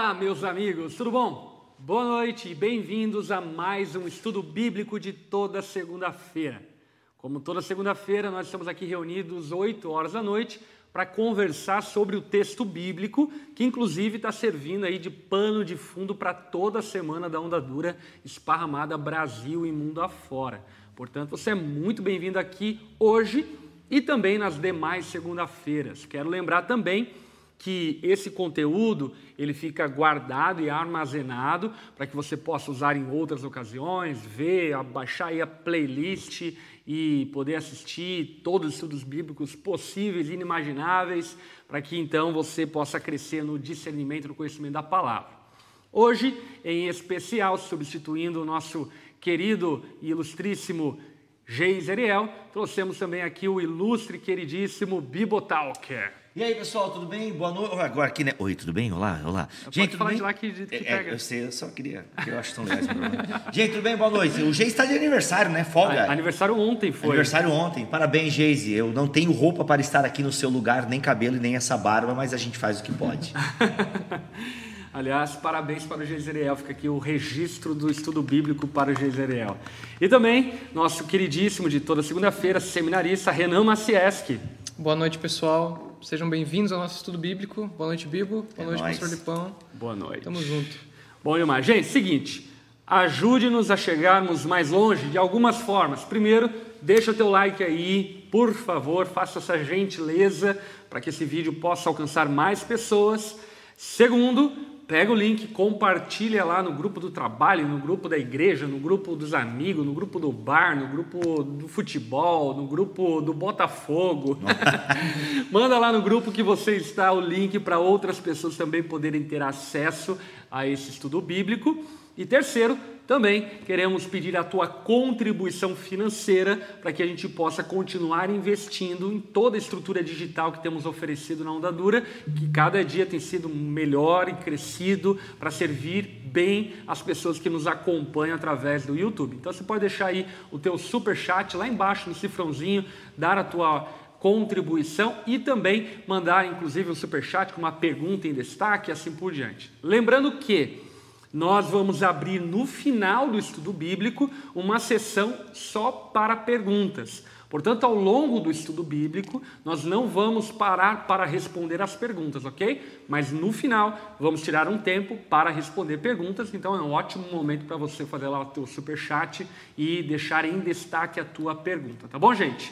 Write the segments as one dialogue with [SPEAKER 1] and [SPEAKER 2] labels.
[SPEAKER 1] Olá, meus amigos, tudo bom? Boa noite e bem-vindos a mais um estudo bíblico de toda segunda-feira. Como toda segunda-feira, nós estamos aqui reunidos 8 horas da noite para conversar sobre o texto bíblico, que inclusive está servindo aí de pano de fundo para toda a semana da Onda Dura esparramada Brasil e mundo afora. Portanto, você é muito bem-vindo aqui hoje e também nas demais segunda-feiras. Quero lembrar também que esse conteúdo ele fica guardado e armazenado para que você possa usar em outras ocasiões, ver, baixar aí a playlist e poder assistir todos os estudos bíblicos possíveis e inimagináveis, para que então você possa crescer no discernimento, no conhecimento da palavra. Hoje, em especial, substituindo o nosso querido e ilustríssimo Geis Ariel, trouxemos também aqui o ilustre, queridíssimo Bibotalker.
[SPEAKER 2] E aí, pessoal, tudo bem? Boa noite. Agora aqui, né? Oi, tudo bem? Olá, olá.
[SPEAKER 1] Gente, tudo falar bem? de lá que, que
[SPEAKER 2] é, pega. eu sei, eu só queria, que eu acho tão legal. Gente, tudo bem? Boa noite. O Geise está de aniversário, né? Folga.
[SPEAKER 1] A, aniversário ontem foi.
[SPEAKER 2] Aniversário ontem. Parabéns, Geise. Eu não tenho roupa para estar aqui no seu lugar, nem cabelo e nem essa barba, mas a gente faz o que pode.
[SPEAKER 1] Aliás, parabéns para o Geiseriel, fica aqui o registro do estudo bíblico para o Geiseriel. E também, nosso queridíssimo de toda segunda-feira, seminarista Renan Macieski.
[SPEAKER 3] Boa noite, pessoal. Sejam bem-vindos ao nosso estudo bíblico. Boa noite, Bibo. Boa é noite, nóis. pastor Lipão.
[SPEAKER 1] Boa noite.
[SPEAKER 3] Tamo junto.
[SPEAKER 1] Bom, Ilmar. Gente, seguinte, ajude-nos a chegarmos mais longe de algumas formas. Primeiro, deixa o teu like aí, por favor, faça essa gentileza para que esse vídeo possa alcançar mais pessoas. Segundo, pega o link, compartilha lá no grupo do trabalho, no grupo da igreja, no grupo dos amigos, no grupo do bar, no grupo do futebol, no grupo do Botafogo. Manda lá no grupo que você está o link para outras pessoas também poderem ter acesso a esse estudo bíblico. E terceiro, também queremos pedir a tua contribuição financeira para que a gente possa continuar investindo em toda a estrutura digital que temos oferecido na Onda Dura, que cada dia tem sido melhor e crescido para servir bem as pessoas que nos acompanham através do YouTube. Então você pode deixar aí o teu super chat lá embaixo no cifrãozinho, dar a tua contribuição e também mandar inclusive um super chat com uma pergunta em destaque assim por diante. Lembrando que nós vamos abrir no final do estudo bíblico uma sessão só para perguntas. Portanto, ao longo do estudo bíblico, nós não vamos parar para responder as perguntas, ok? Mas no final, vamos tirar um tempo para responder perguntas. Então, é um ótimo momento para você fazer lá o teu super chat e deixar em destaque a tua pergunta, tá bom, gente?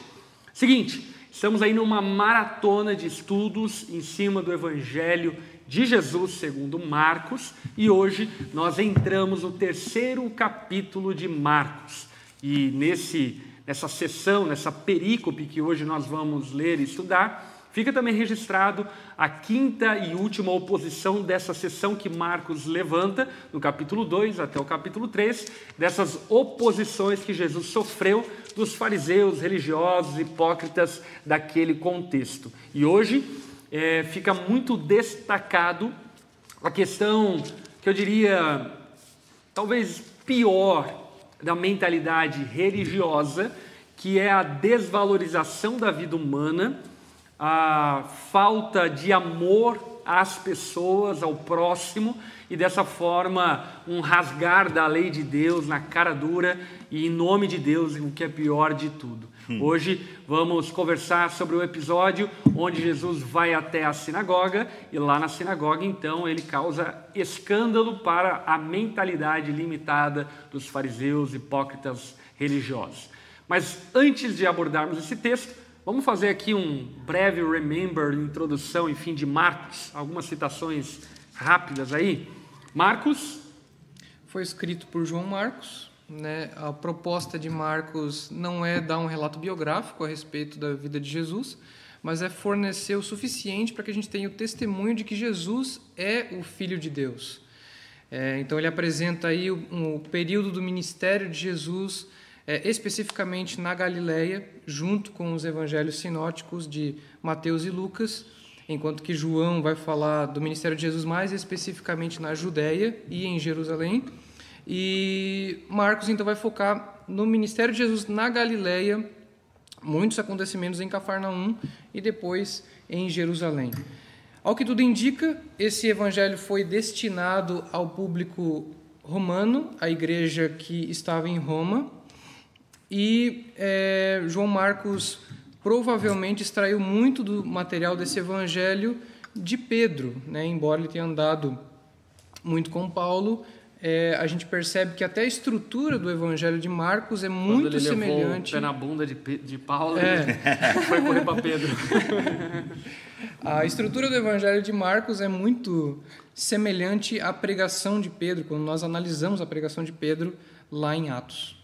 [SPEAKER 1] Seguinte, estamos aí numa maratona de estudos em cima do Evangelho de Jesus segundo Marcos e hoje nós entramos no terceiro capítulo de Marcos. E nesse nessa sessão, nessa perícope que hoje nós vamos ler e estudar, fica também registrado a quinta e última oposição dessa sessão que Marcos levanta, no capítulo 2 até o capítulo 3, dessas oposições que Jesus sofreu dos fariseus, religiosos, hipócritas daquele contexto. E hoje é, fica muito destacado a questão que eu diria talvez pior da mentalidade religiosa, que é a desvalorização da vida humana, a falta de amor às pessoas, ao próximo, e dessa forma um rasgar da lei de Deus na cara dura e em nome de Deus, o que é pior de tudo. Hum. Hoje vamos conversar sobre o episódio onde Jesus vai até a sinagoga e lá na sinagoga então ele causa escândalo para a mentalidade limitada dos fariseus hipócritas religiosos. Mas antes de abordarmos esse texto, vamos fazer aqui um breve remember, introdução, enfim, de Marcos, algumas citações rápidas aí. Marcos
[SPEAKER 3] foi escrito por João Marcos, né? A proposta de Marcos não é dar um relato biográfico a respeito da vida de Jesus, mas é fornecer o suficiente para que a gente tenha o testemunho de que Jesus é o Filho de Deus. É, então ele apresenta aí o, um, período do ministério de Jesus, é, especificamente na Galileia, junto com os evangelhos sinóticos de Mateus e Lucas, enquanto que João vai falar do ministério de Jesus mais especificamente na Judéia e em Jerusalém. E Marcos então vai focar no ministério de Jesus na Galileia, muitos acontecimentos em Cafarnaum e depois em Jerusalém. Ao que tudo indica, esse evangelho foi destinado ao público romano, à igreja que estava em Roma, e é, João Marcos provavelmente extraiu muito do material desse evangelho de Pedro, né? embora ele tenha andado muito com Paulo, é, a gente percebe que até a estrutura do Evangelho de Marcos é muito
[SPEAKER 1] Quando ele
[SPEAKER 3] semelhante.
[SPEAKER 1] Levou o pé na bunda de, de Paulo
[SPEAKER 3] É.
[SPEAKER 1] ele foi correr para Pedro.
[SPEAKER 3] A estrutura do Evangelho de Marcos é muito semelhante à pregação de Pedro, quando nós analisamos a pregação de Pedro lá em Atos.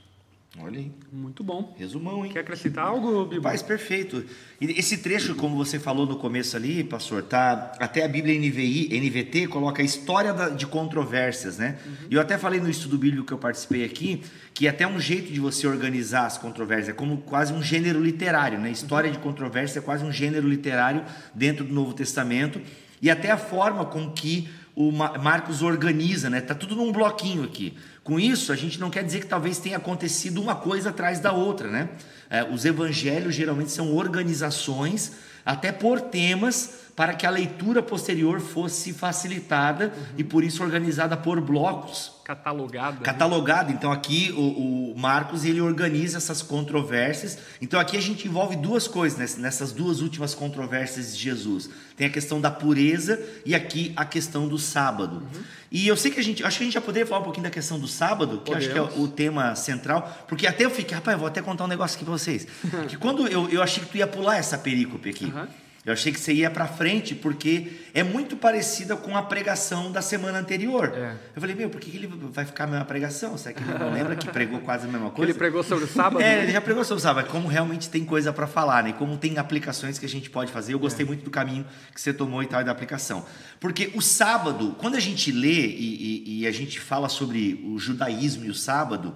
[SPEAKER 2] Olha aí,
[SPEAKER 1] Muito bom.
[SPEAKER 2] resumão, hein?
[SPEAKER 1] Quer acrescentar algo, Bibo?
[SPEAKER 2] Faz perfeito. E esse trecho, como você falou no começo ali, pastor, tá até a Bíblia NVI, NVT coloca a história de controvérsias, né? E eu até falei no estudo bíblico que eu participei aqui, que até um jeito de você organizar as controvérsias, é como quase um gênero literário, né? História de controvérsia é quase um gênero literário dentro do Novo Testamento e até a forma com que o Ma- Marcos organiza, né? Tá tudo num bloquinho aqui. Com isso, a gente não quer dizer que talvez tenha acontecido uma coisa atrás da outra, né? É, os evangelhos geralmente são organizações, até por temas, para que a leitura posterior fosse facilitada e por isso organizada por blocos.
[SPEAKER 1] Catalogada. né?
[SPEAKER 2] Catalogado, então aqui o, o Marcos ele organiza essas controvérsias. Então aqui a gente envolve duas coisas ness- nessas duas últimas controvérsias de Jesus. Tem a questão da pureza e aqui a questão do sábado. E eu sei que a gente, acho que a gente já poderia falar um pouquinho da questão do sábado, que eu acho que é o tema central, porque até eu fiquei, rapaz, eu vou até contar um negócio aqui pra vocês. que quando eu, eu achei que tu ia pular essa perícope aqui.
[SPEAKER 1] Aham.
[SPEAKER 2] Eu achei que você ia para frente porque é muito parecida com a pregação da semana anterior.
[SPEAKER 1] É.
[SPEAKER 2] Eu falei, meu, por que ele vai ficar a mesma pregação? Será que ele não lembra que pregou quase a mesma coisa?
[SPEAKER 1] ele pregou sobre o sábado.
[SPEAKER 2] É,
[SPEAKER 1] né?
[SPEAKER 2] ele já pregou sobre o sábado, como realmente tem coisa para falar, né? Como tem aplicações que a gente pode fazer. Eu
[SPEAKER 1] É.
[SPEAKER 2] gostei muito do caminho que você tomou e tal e da aplicação. Porque o sábado, quando a gente lê e, e- e a gente fala sobre o judaísmo e o sábado,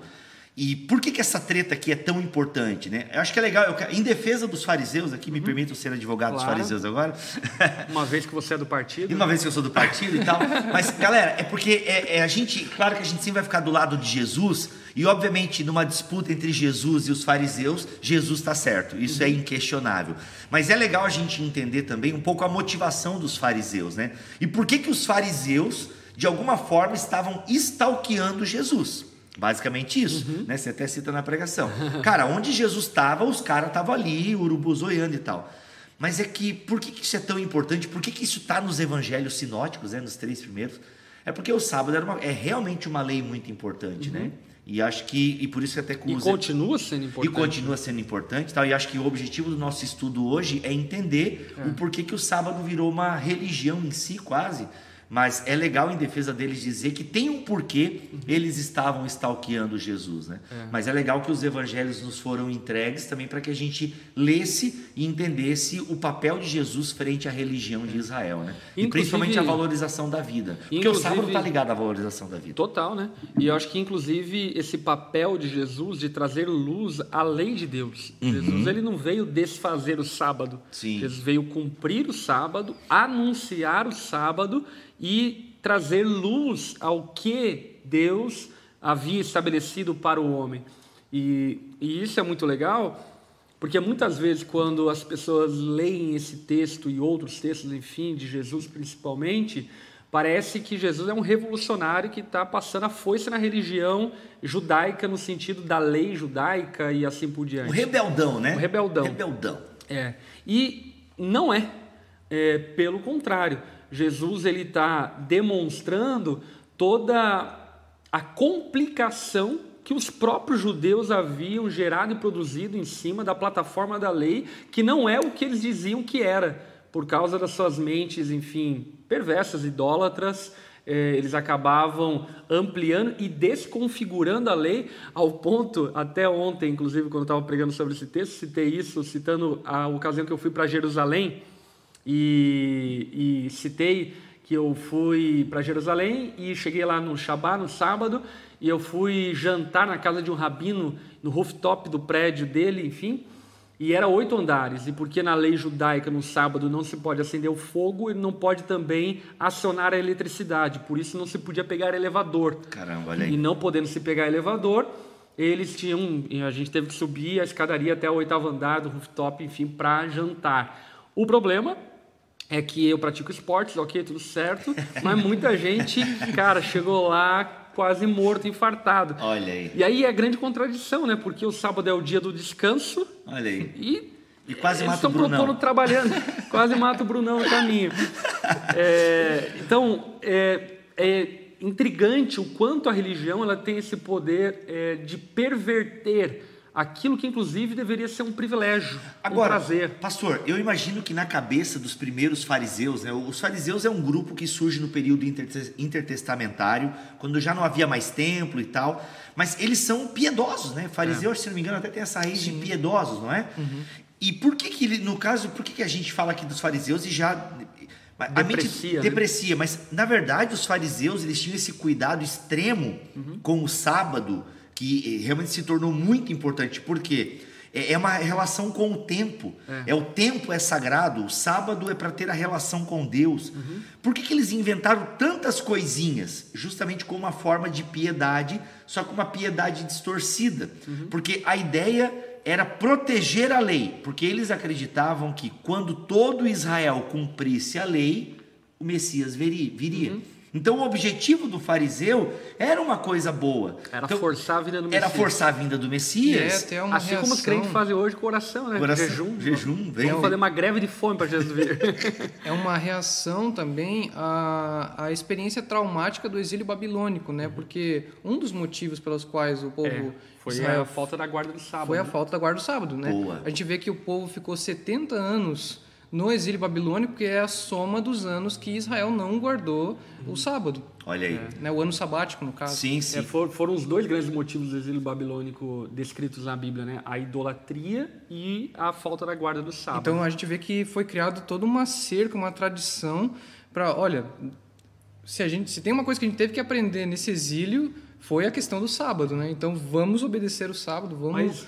[SPEAKER 2] e por que, que essa treta aqui é tão importante, né? Eu acho que é legal, eu em defesa dos fariseus, aqui me permitam ser advogado dos
[SPEAKER 1] Uhum. Claro.
[SPEAKER 2] fariseus agora.
[SPEAKER 1] Uma vez que você é do partido.
[SPEAKER 2] E uma vez que eu sou do partido e tal. Mas, galera, é porque é, é a gente. Claro que a gente sempre vai ficar do lado de Jesus. E, obviamente, numa disputa entre Jesus e os fariseus, Jesus está certo. Isso é inquestionável. Mas é legal a gente entender também um pouco a motivação dos fariseus, né? E por que, que os fariseus, de alguma forma, estavam stalkeando Jesus. Basicamente isso, né? Você até cita na pregação. Cara, onde Jesus estava, os caras estavam ali, urubuzoiando e tal. Mas é que, por que, que isso é tão importante? Por que, que isso está nos evangelhos sinóticos, né, nos três primeiros? É porque o sábado era uma- é realmente uma lei muito importante, né? E acho que, e por isso que até com
[SPEAKER 1] E continua sendo
[SPEAKER 2] e
[SPEAKER 1] importante.
[SPEAKER 2] continua sendo importante. Tal, e acho que o objetivo do nosso estudo hoje é entender o porquê que o sábado virou uma religião em si, quase. Mas é legal em defesa deles dizer que tem um porquê eles estavam stalkeando Jesus, né? Mas é legal que os evangelhos nos foram entregues também para que a gente lesse e entendesse o papel de Jesus frente à religião de Israel, né? E principalmente a valorização da vida. Porque o sábado está ligado à valorização da vida.
[SPEAKER 1] Total, né? E eu acho que, inclusive, esse papel de Jesus de trazer luz à lei de Deus. Jesus, ele não veio desfazer o sábado.
[SPEAKER 2] Sim.
[SPEAKER 1] Jesus veio cumprir o sábado, anunciar o sábado e trazer luz ao que Deus havia estabelecido para o homem. E, e isso é muito legal, porque muitas vezes, quando as pessoas leem esse texto e outros textos, enfim, de Jesus principalmente, parece que Jesus é um revolucionário que está passando a foice na religião judaica, no sentido da lei judaica e assim por diante.
[SPEAKER 2] Um rebeldão, né?
[SPEAKER 1] Um rebeldão.
[SPEAKER 2] Rebeldão.
[SPEAKER 1] É. E não é. É, pelo contrário, Jesus ele está demonstrando toda a complicação que os próprios judeus haviam gerado e produzido em cima da plataforma da lei, que não é o que eles diziam que era, por causa das suas mentes, enfim, perversas, idólatras. eh, Eles acabavam ampliando e desconfigurando a lei ao ponto, até ontem, inclusive, quando eu estava pregando sobre esse texto, citei isso, citando a ocasião que eu fui para Jerusalém e, e citei que eu fui para Jerusalém e cheguei lá no Shabá, no sábado, e eu fui jantar na casa de um rabino, no rooftop do prédio dele, enfim, e era oito andares, e porque na lei judaica no sábado não se pode acender o fogo, ele não pode também acionar a eletricidade, por isso não se podia pegar elevador.
[SPEAKER 2] Caramba, olha aí.
[SPEAKER 1] E não podendo se pegar elevador, eles tinham, a gente teve que subir a escadaria até o oitavo andar do rooftop, enfim, para jantar. O problema é que eu pratico esportes, ok, tudo certo, mas muita gente, cara, chegou lá quase morto, infartado.
[SPEAKER 2] Olha aí.
[SPEAKER 1] E aí é grande contradição, né? Porque o sábado é o dia do descanso.
[SPEAKER 2] Olha aí.
[SPEAKER 1] E,
[SPEAKER 2] e quase
[SPEAKER 1] eles
[SPEAKER 2] mata o
[SPEAKER 1] estão
[SPEAKER 2] Brunão.
[SPEAKER 1] propondo trabalhando. quase mata o Brunão no caminho. É, então, é, é, intrigante o quanto a religião ela tem esse poder é, de perverter aquilo que inclusive deveria ser um privilégio,
[SPEAKER 2] Agora,
[SPEAKER 1] um prazer.
[SPEAKER 2] pastor, eu imagino que na cabeça dos primeiros fariseus, né, os fariseus é um grupo que surge no período intertestamentário, quando já não havia mais templo e tal, mas eles são piedosos, né? Fariseus, é. se não me engano, até tem essa raiz Sim. de piedosos, não é? Uhum. E por que que, no caso, por que que a gente fala aqui dos fariseus e já
[SPEAKER 1] a deprecia, mente
[SPEAKER 2] deprecia, né? mas na verdade os fariseus eles tinham esse cuidado extremo uhum. com o sábado que realmente se tornou muito importante, porque é, é uma relação com o tempo. É, é o tempo é sagrado, o sábado é para ter a relação com Deus. Uhum. Por que, que eles inventaram tantas coisinhas? Justamente como uma forma de piedade, só com uma piedade distorcida. Uhum. Porque a ideia era proteger a lei, porque eles acreditavam que quando todo Israel cumprisse a lei, o Messias viria. Uhum. Então o objetivo do fariseu era uma coisa boa.
[SPEAKER 1] Era
[SPEAKER 2] então,
[SPEAKER 1] forçar a vinda do Messias.
[SPEAKER 2] Era forçar a vinda do Messias.
[SPEAKER 3] É,
[SPEAKER 1] assim
[SPEAKER 3] reação.
[SPEAKER 1] como os crentes fazem hoje com oração, né?
[SPEAKER 2] Oração,
[SPEAKER 1] jejum.
[SPEAKER 2] Jejum, vem.
[SPEAKER 1] Vamos fazer uma greve de fome para Jesus vir.
[SPEAKER 3] é uma reação também à, à experiência traumática do exílio babilônico, né? Porque um dos motivos pelos quais o povo é.
[SPEAKER 1] Foi Israel, a falta da guarda do sábado.
[SPEAKER 3] Foi a né? falta da guarda do sábado, né?
[SPEAKER 2] Boa.
[SPEAKER 3] A gente vê que o povo ficou 70 anos no exílio babilônico, que é a soma dos anos que Israel não guardou o sábado.
[SPEAKER 2] Olha aí.
[SPEAKER 3] É, né, o ano sabático, no caso.
[SPEAKER 2] Sim, sim.
[SPEAKER 1] É, for, foram os dois grandes motivos do exílio babilônico descritos na Bíblia, né? A idolatria e a falta da guarda do sábado.
[SPEAKER 3] Então a gente vê que foi criado toda uma cerca, uma tradição para, olha, se a gente se tem uma coisa que a gente teve que aprender nesse exílio foi a questão do sábado, né? Então vamos obedecer o sábado, vamos Mas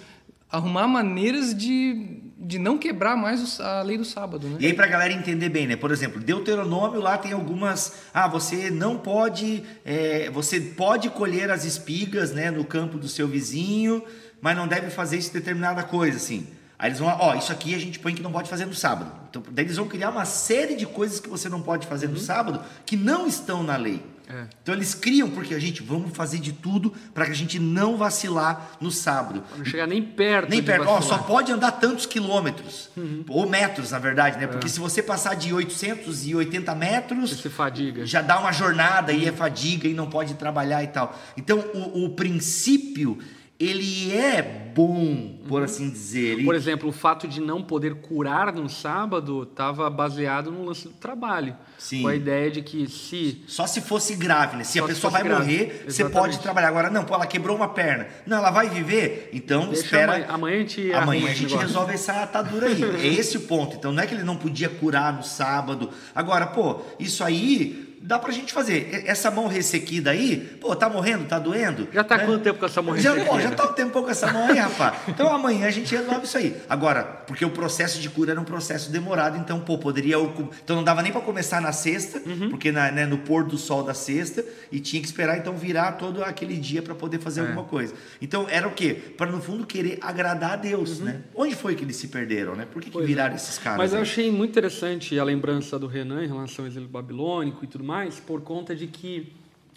[SPEAKER 3] arrumar maneiras de, de não quebrar mais a lei do sábado, né?
[SPEAKER 2] E aí para a galera entender bem, né? Por exemplo, Deuteronômio lá tem algumas, ah, você não pode, é, você pode colher as espigas, né, no campo do seu vizinho, mas não deve fazer isso determinada coisa, assim. Aí eles vão, ó, oh, isso aqui a gente põe que não pode fazer no sábado. Então, daí eles vão criar uma série de coisas que você não pode fazer no uhum. sábado que não estão na lei. É. Então eles criam porque a gente vamos fazer de tudo para que a gente não vacilar no sábado.
[SPEAKER 1] Não chegar nem perto.
[SPEAKER 2] Nem perto. Ó, só pode andar tantos quilômetros uhum. ou metros, na verdade, né? Porque é. se você passar de 880 metros,
[SPEAKER 1] você fadiga.
[SPEAKER 2] Já dá uma jornada e é fadiga e não pode trabalhar e tal. Então o, o princípio ele é bom, por assim dizer. Ele...
[SPEAKER 1] Por exemplo, o fato de não poder curar no sábado estava baseado no lance do trabalho.
[SPEAKER 2] Sim.
[SPEAKER 1] Com a ideia de que se.
[SPEAKER 2] Só se fosse grave, né? Se Só a pessoa se vai grave. morrer, Exatamente. você pode trabalhar. Agora, não, pô, ela quebrou uma perna. Não, ela vai viver? Então,
[SPEAKER 1] Deixa
[SPEAKER 2] espera.
[SPEAKER 1] Amanhã, amanhã a gente,
[SPEAKER 2] amanhã a gente resolve essa atadura aí. é esse o ponto. Então, não é que ele não podia curar no sábado. Agora, pô, isso aí dá pra gente fazer. Essa mão ressequida aí, pô, tá morrendo, tá doendo?
[SPEAKER 1] Já tá né? quanto tempo com essa mão
[SPEAKER 2] ressequida? Já, pô, já tá um tempo com essa mão aí, rapaz. Então amanhã a gente resolve isso aí. Agora, porque o processo de cura era um processo demorado, então, pô, poderia. Então não dava nem para começar na sexta, uhum. porque na, né, no pôr do sol da sexta, e tinha que esperar então virar todo aquele dia para poder fazer é. alguma coisa. Então era o quê? Para no fundo querer agradar a Deus, uhum. né? Onde foi que eles se perderam, né? Por que, que viraram é. esses caras?
[SPEAKER 1] Mas
[SPEAKER 2] aí?
[SPEAKER 1] eu achei muito interessante a lembrança do Renan em relação ao exílio babilônico e tudo mais, por conta de que,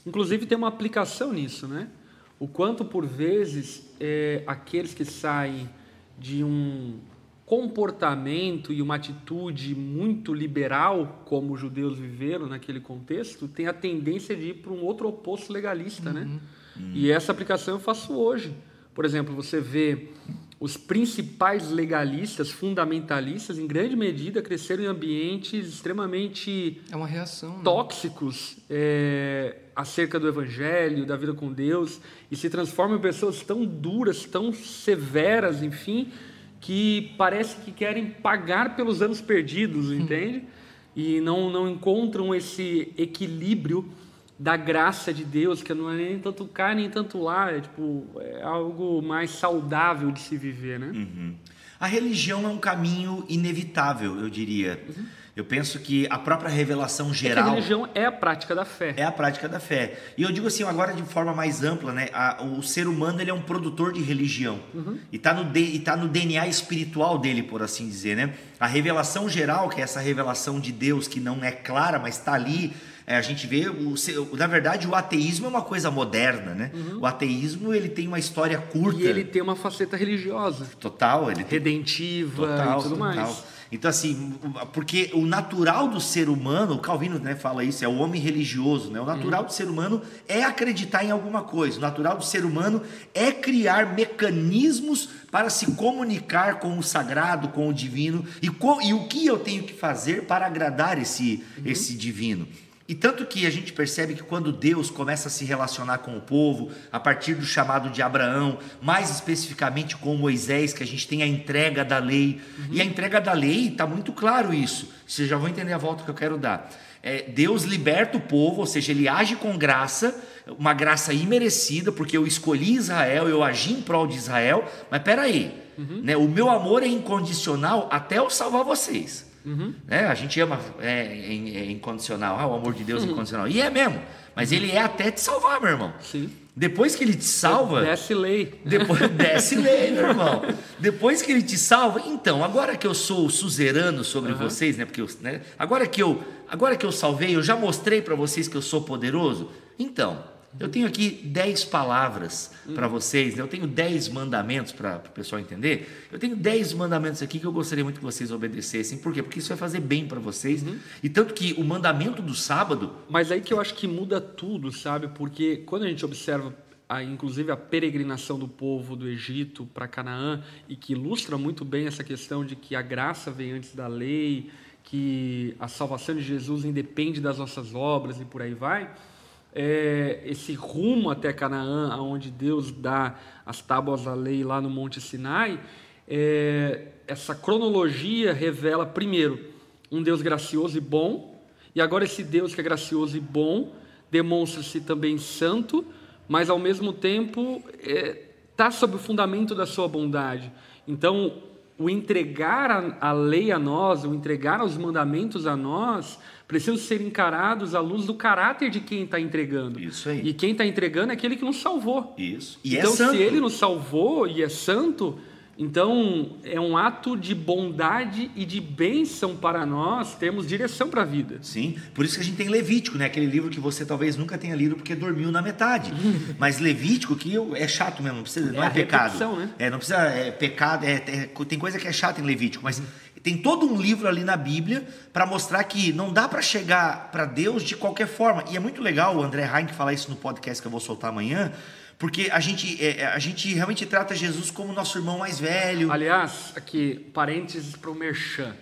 [SPEAKER 1] inclusive, tem uma aplicação nisso, né? O quanto, por vezes, é, aqueles que saem de um comportamento e uma atitude muito liberal, como os judeus viveram naquele contexto, tem a tendência de ir para um outro oposto legalista, né? uhum. né? Uhum. E essa aplicação eu faço hoje. Por exemplo, você vê os principais legalistas, fundamentalistas, em grande medida, cresceram em ambientes extremamente
[SPEAKER 3] é uma reação, né?
[SPEAKER 1] tóxicos é, acerca do Evangelho, da vida com Deus, e se transformam em pessoas tão duras, tão severas, enfim, que parece que querem pagar pelos anos perdidos, hum. entende? E não, não encontram esse equilíbrio da graça de Deus, que não é nem tanto cá nem tanto lá, é tipo é algo mais saudável de se viver, né?
[SPEAKER 2] Uhum. A religião é um caminho inevitável, eu diria. Uhum. Eu penso que a própria revelação
[SPEAKER 1] É que a
[SPEAKER 2] geral
[SPEAKER 1] religião é a prática da fé.
[SPEAKER 2] é a prática da fé. E eu digo assim, agora de forma mais ampla, né? A- o ser humano ele é um produtor de religião. E está no, e tá no DNA espiritual dele, por assim dizer, né? A revelação geral, que é essa revelação de Deus que não é clara, mas está ali. É, a gente vê, o, na verdade, o ateísmo é uma coisa moderna, né? O ateísmo ele tem uma história curta,
[SPEAKER 1] E ele tem uma faceta religiosa,
[SPEAKER 2] total, ele tem
[SPEAKER 1] redentiva
[SPEAKER 2] Total,
[SPEAKER 1] e tudo
[SPEAKER 2] total.
[SPEAKER 1] mais.
[SPEAKER 2] Então, assim, porque o natural do ser humano, o Calvino né, fala isso, é o homem religioso, né? O natural do ser humano é acreditar em alguma coisa. O natural do ser humano é criar mecanismos para se comunicar com o sagrado, com o divino, e, co- e o que eu tenho que fazer para agradar esse, esse divino. E tanto que a gente percebe que quando Deus começa a se relacionar com o povo, a partir do chamado de Abraão, mais especificamente com Moisés, que a gente tem a entrega da lei. E a entrega da lei está muito claro isso. Vocês já vão entender a volta que eu quero dar. É, Deus liberta o povo, ou seja, ele age com graça, uma graça imerecida, porque eu escolhi Israel, eu agi em prol de Israel, mas peraí, né, o meu amor é incondicional até eu salvar vocês. Né? A gente ama é, é, é incondicional, ah, o amor de Deus é incondicional. E é mesmo, mas ele é até te salvar, meu irmão.
[SPEAKER 1] Sim.
[SPEAKER 2] Depois que ele te salva,
[SPEAKER 1] Desce lei.
[SPEAKER 2] depois desce lei, meu irmão. Depois que ele te salva, então, agora que eu sou suzerano sobre vocês, né? Porque eu, né? Agora que eu, agora que eu salvei, eu já mostrei para vocês que eu sou poderoso. Então, eu tenho aqui dez palavras para vocês, né? eu tenho dez mandamentos para o pessoal entender. Eu tenho dez mandamentos aqui que eu gostaria muito que vocês obedecessem. Por quê? Porque isso vai fazer bem para vocês. E tanto que o mandamento do sábado,
[SPEAKER 1] Mas aí que eu acho que muda tudo, sabe? Porque quando a gente observa, a, inclusive, a peregrinação do povo do Egito para Canaã, e que ilustra muito bem essa questão de que a graça vem antes da lei, que a salvação de Jesus independe das nossas obras e por aí vai, é, esse rumo até Canaã, aonde Deus dá as tábuas da lei lá no Monte Sinai, é, essa cronologia revela, primeiro, um Deus gracioso e bom, e agora esse Deus que é gracioso e bom demonstra-se também santo, mas ao mesmo tempo está sob o fundamento da sua bondade. Então, o entregar a, a lei a nós, o entregar os mandamentos a nós, precisam ser encarados à luz do caráter de quem está entregando.
[SPEAKER 2] Isso aí.
[SPEAKER 1] E quem está entregando é aquele que nos salvou.
[SPEAKER 2] isso. E
[SPEAKER 1] então,
[SPEAKER 2] é santo.
[SPEAKER 1] se ele nos salvou e é santo, então é um ato de bondade e de bênção para nós termos direção para a vida.
[SPEAKER 2] Sim, por isso que a gente tem Levítico, né? Aquele livro que você talvez nunca tenha lido porque dormiu na metade. Mas Levítico, que é chato mesmo, não, precisa, não
[SPEAKER 1] É
[SPEAKER 2] é, pecado.
[SPEAKER 1] né?
[SPEAKER 2] É, não precisa, é pecado, é, é- tem coisa que é chata em Levítico, mas tem todo um livro ali na Bíblia para mostrar que não dá para chegar para Deus de qualquer forma. E é muito legal o André Heinck falar isso no podcast que eu vou soltar amanhã, porque a gente, é, a gente realmente trata Jesus como nosso irmão mais velho.
[SPEAKER 1] Aliás, aqui, parênteses para o Merchan.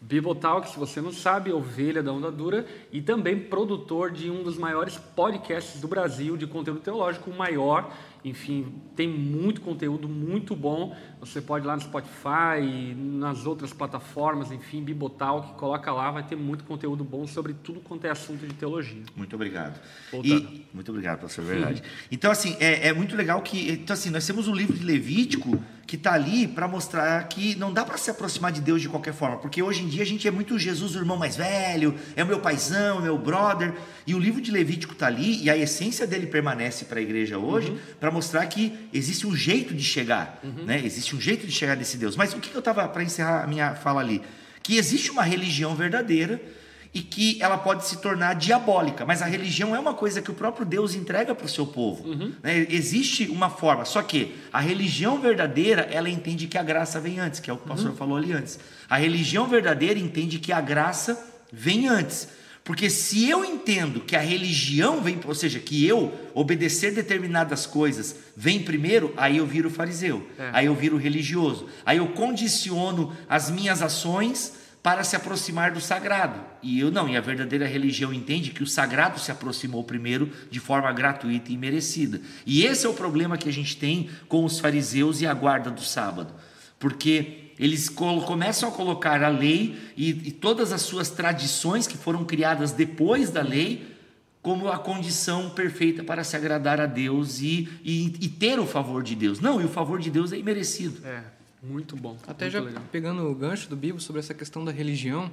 [SPEAKER 1] Bibotalk, se você não sabe, ovelha da onda dura e também produtor de um dos maiores podcasts do Brasil de conteúdo teológico, o maior. Enfim, tem muito conteúdo muito bom. Você pode ir lá no Spotify, nas outras plataformas, enfim, Bibotalk, coloca lá, vai ter muito conteúdo bom sobre tudo quanto é assunto de teologia.
[SPEAKER 2] Muito obrigado. E, muito obrigado, pastor, verdade. Então, assim, é, é muito legal que. Então, assim, nós temos o livro de Levítico que está ali para mostrar que não dá para se aproximar de Deus de qualquer forma, porque hoje em dia a gente é muito Jesus, o irmão mais velho, é o meu paizão, é o meu brother, e o livro de Levítico está ali e a essência dele permanece para a igreja hoje para mostrar que existe um jeito de chegar, né? Existe um jeito de chegar nesse Deus. Mas o que eu estava para encerrar a minha fala ali? Que existe uma religião verdadeira e que ela pode se tornar diabólica. Mas a religião é uma coisa que o próprio Deus entrega para o seu povo. né? Existe uma forma, só que a religião verdadeira, ela entende que a graça vem antes, que é o que o pastor falou ali antes. A religião verdadeira entende que a graça vem antes. Porque se eu entendo que a religião vem, ou seja, que eu obedecer determinadas coisas vem primeiro, aí eu viro fariseu,
[SPEAKER 1] É.
[SPEAKER 2] aí eu viro religioso, aí eu condiciono as minhas ações para se aproximar do sagrado. E eu não, e a verdadeira religião entende que o sagrado se aproximou primeiro de forma gratuita e merecida. E esse é o problema que a gente tem com os fariseus e a guarda do sábado. Porque eles começam a colocar a lei e, e todas as suas tradições que foram criadas depois da lei como a condição perfeita para se agradar a Deus e, e, e ter o favor de Deus. Não, e o favor de Deus é imerecido.
[SPEAKER 1] É, muito bom.
[SPEAKER 3] Até
[SPEAKER 1] muito
[SPEAKER 3] já
[SPEAKER 1] legal.
[SPEAKER 3] pegando o gancho do Bibo sobre essa questão da religião,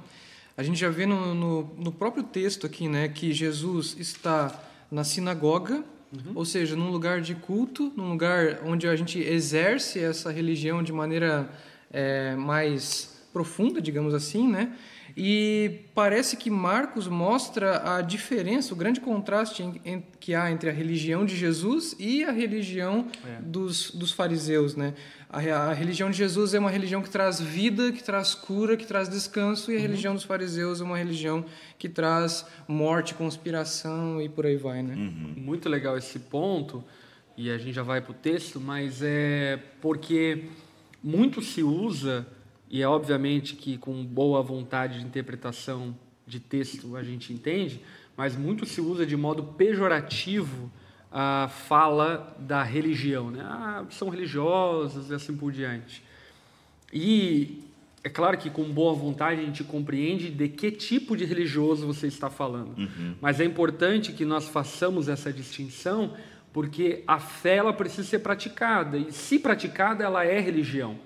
[SPEAKER 3] A gente já vê no, no, no próprio texto aqui, né, que Jesus está na sinagoga, uhum. ou seja, num lugar de culto, num lugar onde a gente exerce essa religião de maneira é, mais profunda, digamos assim, né? E parece que Marcos mostra a diferença, o grande contraste em, em, que há entre a religião de Jesus e a religião é. dos, dos fariseus. Né? A, a, religião de Jesus é uma religião que traz vida, que traz cura, que traz descanso, e a uhum. religião dos fariseus é uma religião que traz morte, conspiração e por aí vai. Né?
[SPEAKER 1] Uhum. Muito legal esse ponto, e a gente já vai para o texto, mas é porque muito se usa e é obviamente que com boa vontade de interpretação de texto a gente entende, mas muito se usa de modo pejorativo a fala da religião, né? Ah, são religiosos e assim por diante. E é claro que com boa vontade a gente compreende de que tipo de religioso você está falando. Uhum. Mas é importante que nós façamos essa distinção, porque a fé ela precisa ser praticada e se praticada ela é religião.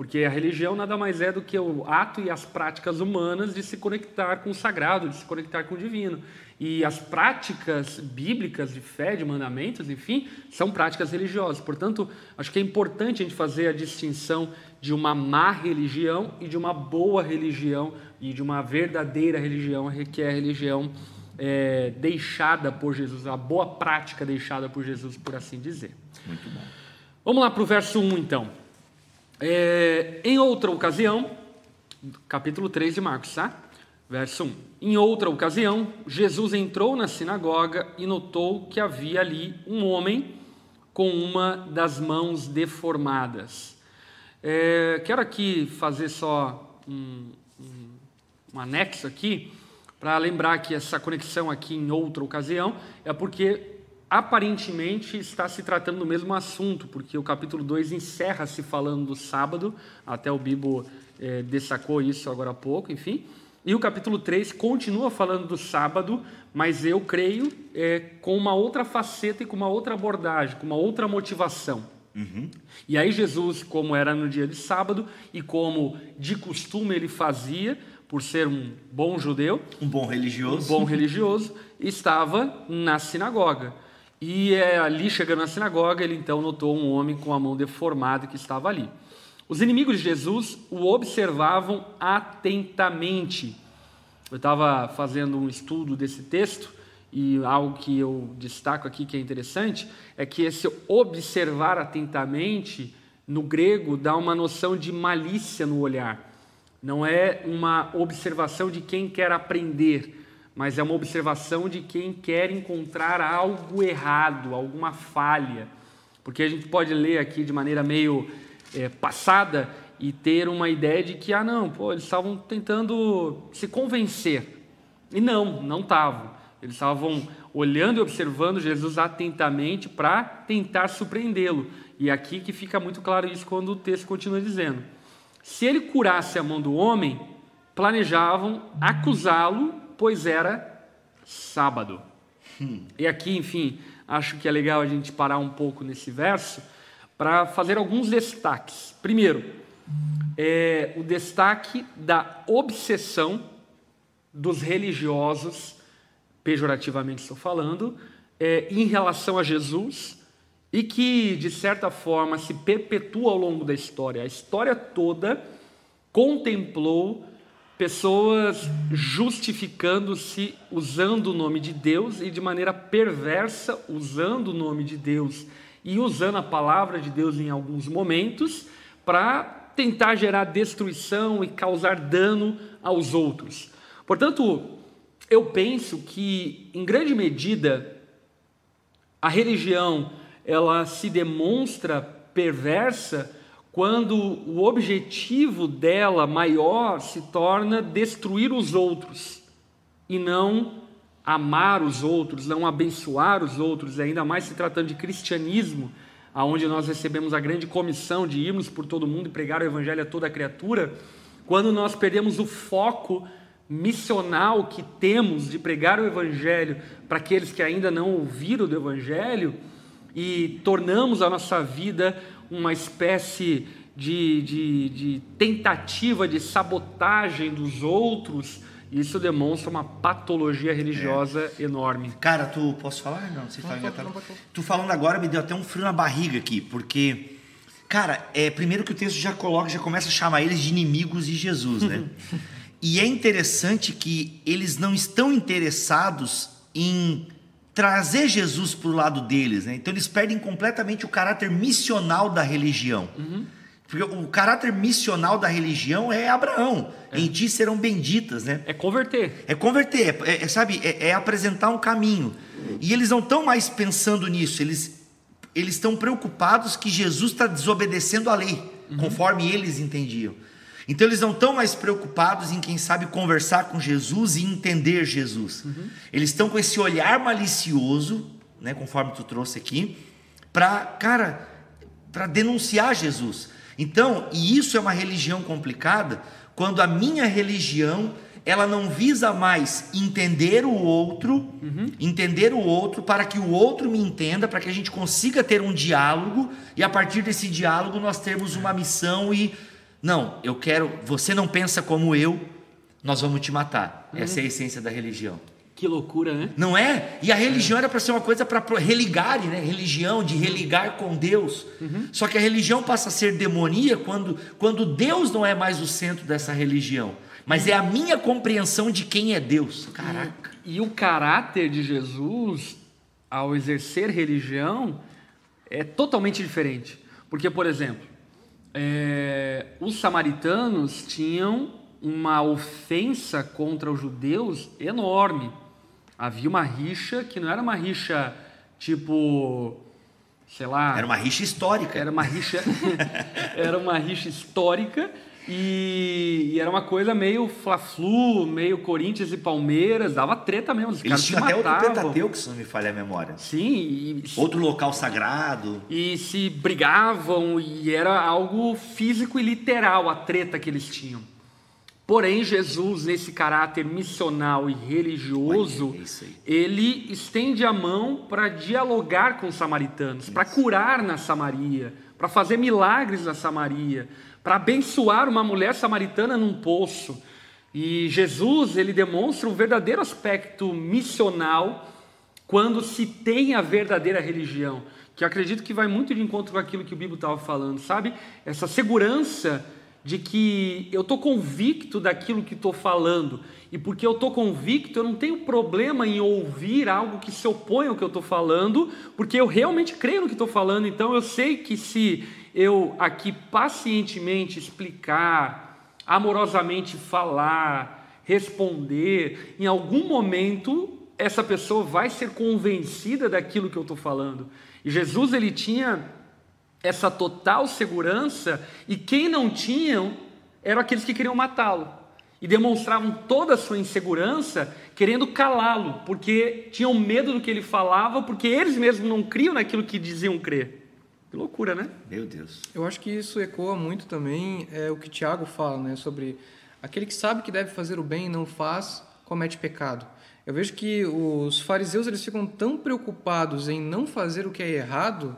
[SPEAKER 1] Porque a religião nada mais é do que o ato e as práticas humanas de se conectar com o sagrado, de se conectar com o divino. E as práticas bíblicas de fé, de mandamentos, enfim, são práticas religiosas. Portanto, acho que é importante a gente fazer a distinção de uma má religião e de uma boa religião e de uma verdadeira religião, que é a religião é, deixada por Jesus, a boa prática deixada por Jesus, por assim dizer.
[SPEAKER 2] Muito bom.
[SPEAKER 1] Vamos lá para o verso 1, então. É, em outra ocasião, capítulo 3 de Marcos, tá? Verso 1. Em outra ocasião, Jesus entrou na sinagoga e notou que havia ali um homem com uma das mãos deformadas. É, quero aqui fazer só um, um, um anexo aqui, para lembrar que essa conexão aqui em outra ocasião é porque aparentemente está se tratando do mesmo assunto, porque o capítulo 2 encerra-se falando do sábado, até o Bibo é, destacou isso agora há pouco, enfim. E o capítulo 3 continua falando do sábado, mas eu creio é, com uma outra faceta e com uma outra abordagem, com uma outra motivação. Uhum. E aí, Jesus, como era no dia de sábado e como de costume ele fazia, por ser um bom judeu,
[SPEAKER 2] um bom religioso,
[SPEAKER 1] um bom religioso, estava na sinagoga. E é, ali, chegando na sinagoga, ele então notou um homem com a mão deformada que estava ali. Os inimigos de Jesus o observavam atentamente. Eu estava fazendo um estudo desse texto e algo que eu destaco aqui que é interessante é que esse observar atentamente no grego dá uma noção de malícia no olhar. Não é uma observação de quem quer aprender, mas é uma observação de quem quer encontrar algo errado, alguma falha. Porque a gente pode ler aqui de maneira meio é, passada e ter uma ideia de que, ah, não, pô, eles estavam tentando se convencer. E não, não estavam. Eles estavam olhando e observando Jesus atentamente para tentar surpreendê-lo. E aqui que fica muito claro isso quando o texto continua dizendo. Se ele curasse a mão do homem, planejavam acusá-lo pois era sábado. E aqui, enfim, acho que é legal a gente parar um pouco nesse verso para fazer alguns destaques. Primeiro, é o destaque da obsessão dos religiosos, pejorativamente estou falando, é, em relação a Jesus e que, de certa forma, se perpetua ao longo da história. A história toda contemplou pessoas justificando-se usando o nome de Deus e de maneira perversa usando o nome de Deus e usando a palavra de Deus em alguns momentos para tentar gerar destruição e causar dano aos outros. Portanto, eu penso que em grande medida a religião ela se demonstra perversa quando o objetivo dela maior se torna destruir os outros e não amar os outros, não abençoar os outros, ainda mais se tratando de cristianismo, aonde nós recebemos a grande comissão de irmos por todo mundo e pregar o evangelho a toda criatura, quando nós perdemos o foco missional que temos de pregar o evangelho para aqueles que ainda não ouviram do evangelho e tornamos a nossa vida uma espécie de, de, de tentativa de sabotagem dos outros Isso demonstra uma patologia religiosa enorme.
[SPEAKER 2] Cara, tu posso falar? Não, você
[SPEAKER 3] não, pode falar.
[SPEAKER 2] Tu falando agora me deu até um frio na barriga aqui, porque cara, é primeiro que o texto já coloca, já começa a chamar eles de inimigos de Jesus, né? e é interessante que eles não estão interessados em trazer Jesus para o lado deles, né? Então eles perdem completamente o caráter missional da religião. Porque o caráter missional da religião é Abraão. Em ti serão benditas, né?
[SPEAKER 1] É converter.
[SPEAKER 2] É converter, é, é, sabe, é, é apresentar um caminho. E eles não estão mais pensando nisso, eles eles estão preocupados que Jesus está desobedecendo a lei, conforme eles entendiam. Então eles não estão mais preocupados em quem sabe conversar com Jesus e entender Jesus. Eles estão com esse olhar malicioso, né, conforme tu trouxe aqui, para, cara, para denunciar Jesus. Então, e isso é uma religião complicada, quando a minha religião ela não visa mais entender o outro, entender o outro para que o outro me entenda, para que a gente consiga ter um diálogo e a partir desse diálogo nós termos uma missão e não, eu quero, você não pensa como eu, nós vamos te matar. Essa é a essência da religião.
[SPEAKER 1] Que loucura, né?
[SPEAKER 2] Não é? E a religião era para ser uma coisa para religar, né? Religião, de religar com Deus. Só que a religião passa a ser demonia quando, quando Deus não é mais o centro dessa religião. Mas é a minha compreensão de quem é Deus. Caraca.
[SPEAKER 1] E o caráter de Jesus, ao exercer religião, é totalmente diferente. Porque, por exemplo, é, os samaritanos tinham uma ofensa contra os judeus enorme. Havia uma rixa que não era uma rixa tipo, sei lá,
[SPEAKER 2] Era uma rixa histórica.
[SPEAKER 1] era uma rixa, era uma rixa histórica e, e era uma coisa meio Fla-Flu, meio Corinthians e Palmeiras, dava treta mesmo, os
[SPEAKER 2] Eles tinham até outro
[SPEAKER 1] matavam.
[SPEAKER 2] Pentateuco, se não me falha a memória.
[SPEAKER 1] Sim, e,
[SPEAKER 2] Outro local sagrado.
[SPEAKER 1] e se brigavam e era algo físico e literal a treta que eles tinham. Porém, Jesus, nesse caráter missional e religioso,
[SPEAKER 2] é
[SPEAKER 1] ele estende a mão para dialogar com os samaritanos, para curar na Samaria, para fazer milagres na Samaria, para abençoar uma mulher samaritana num poço. E Jesus, ele demonstra um verdadeiro aspecto missional quando se tem a verdadeira religião, que acredito que vai muito de encontro com aquilo que o Bíblia estava falando, sabe? Essa segurança de que eu estou convicto daquilo que estou falando, e porque eu estou convicto, eu não tenho problema em ouvir algo que se opõe ao que eu estou falando, porque eu realmente creio no que estou falando, então eu sei que se eu aqui pacientemente explicar, amorosamente falar, responder, em algum momento essa pessoa vai ser convencida daquilo que eu estou falando. E Jesus ele tinha essa total segurança e quem não tinham eram aqueles que queriam matá-lo e demonstravam toda a sua insegurança querendo calá-lo, porque tinham medo do que ele falava, porque eles mesmos não criam naquilo que diziam crer. Que loucura, né?
[SPEAKER 2] Meu Deus.
[SPEAKER 3] Eu acho que isso ecoa muito também é o que Tiago fala, né, sobre aquele que sabe que deve fazer o bem e não faz, comete pecado. Eu vejo que os fariseus eles ficam tão preocupados em não fazer o que é errado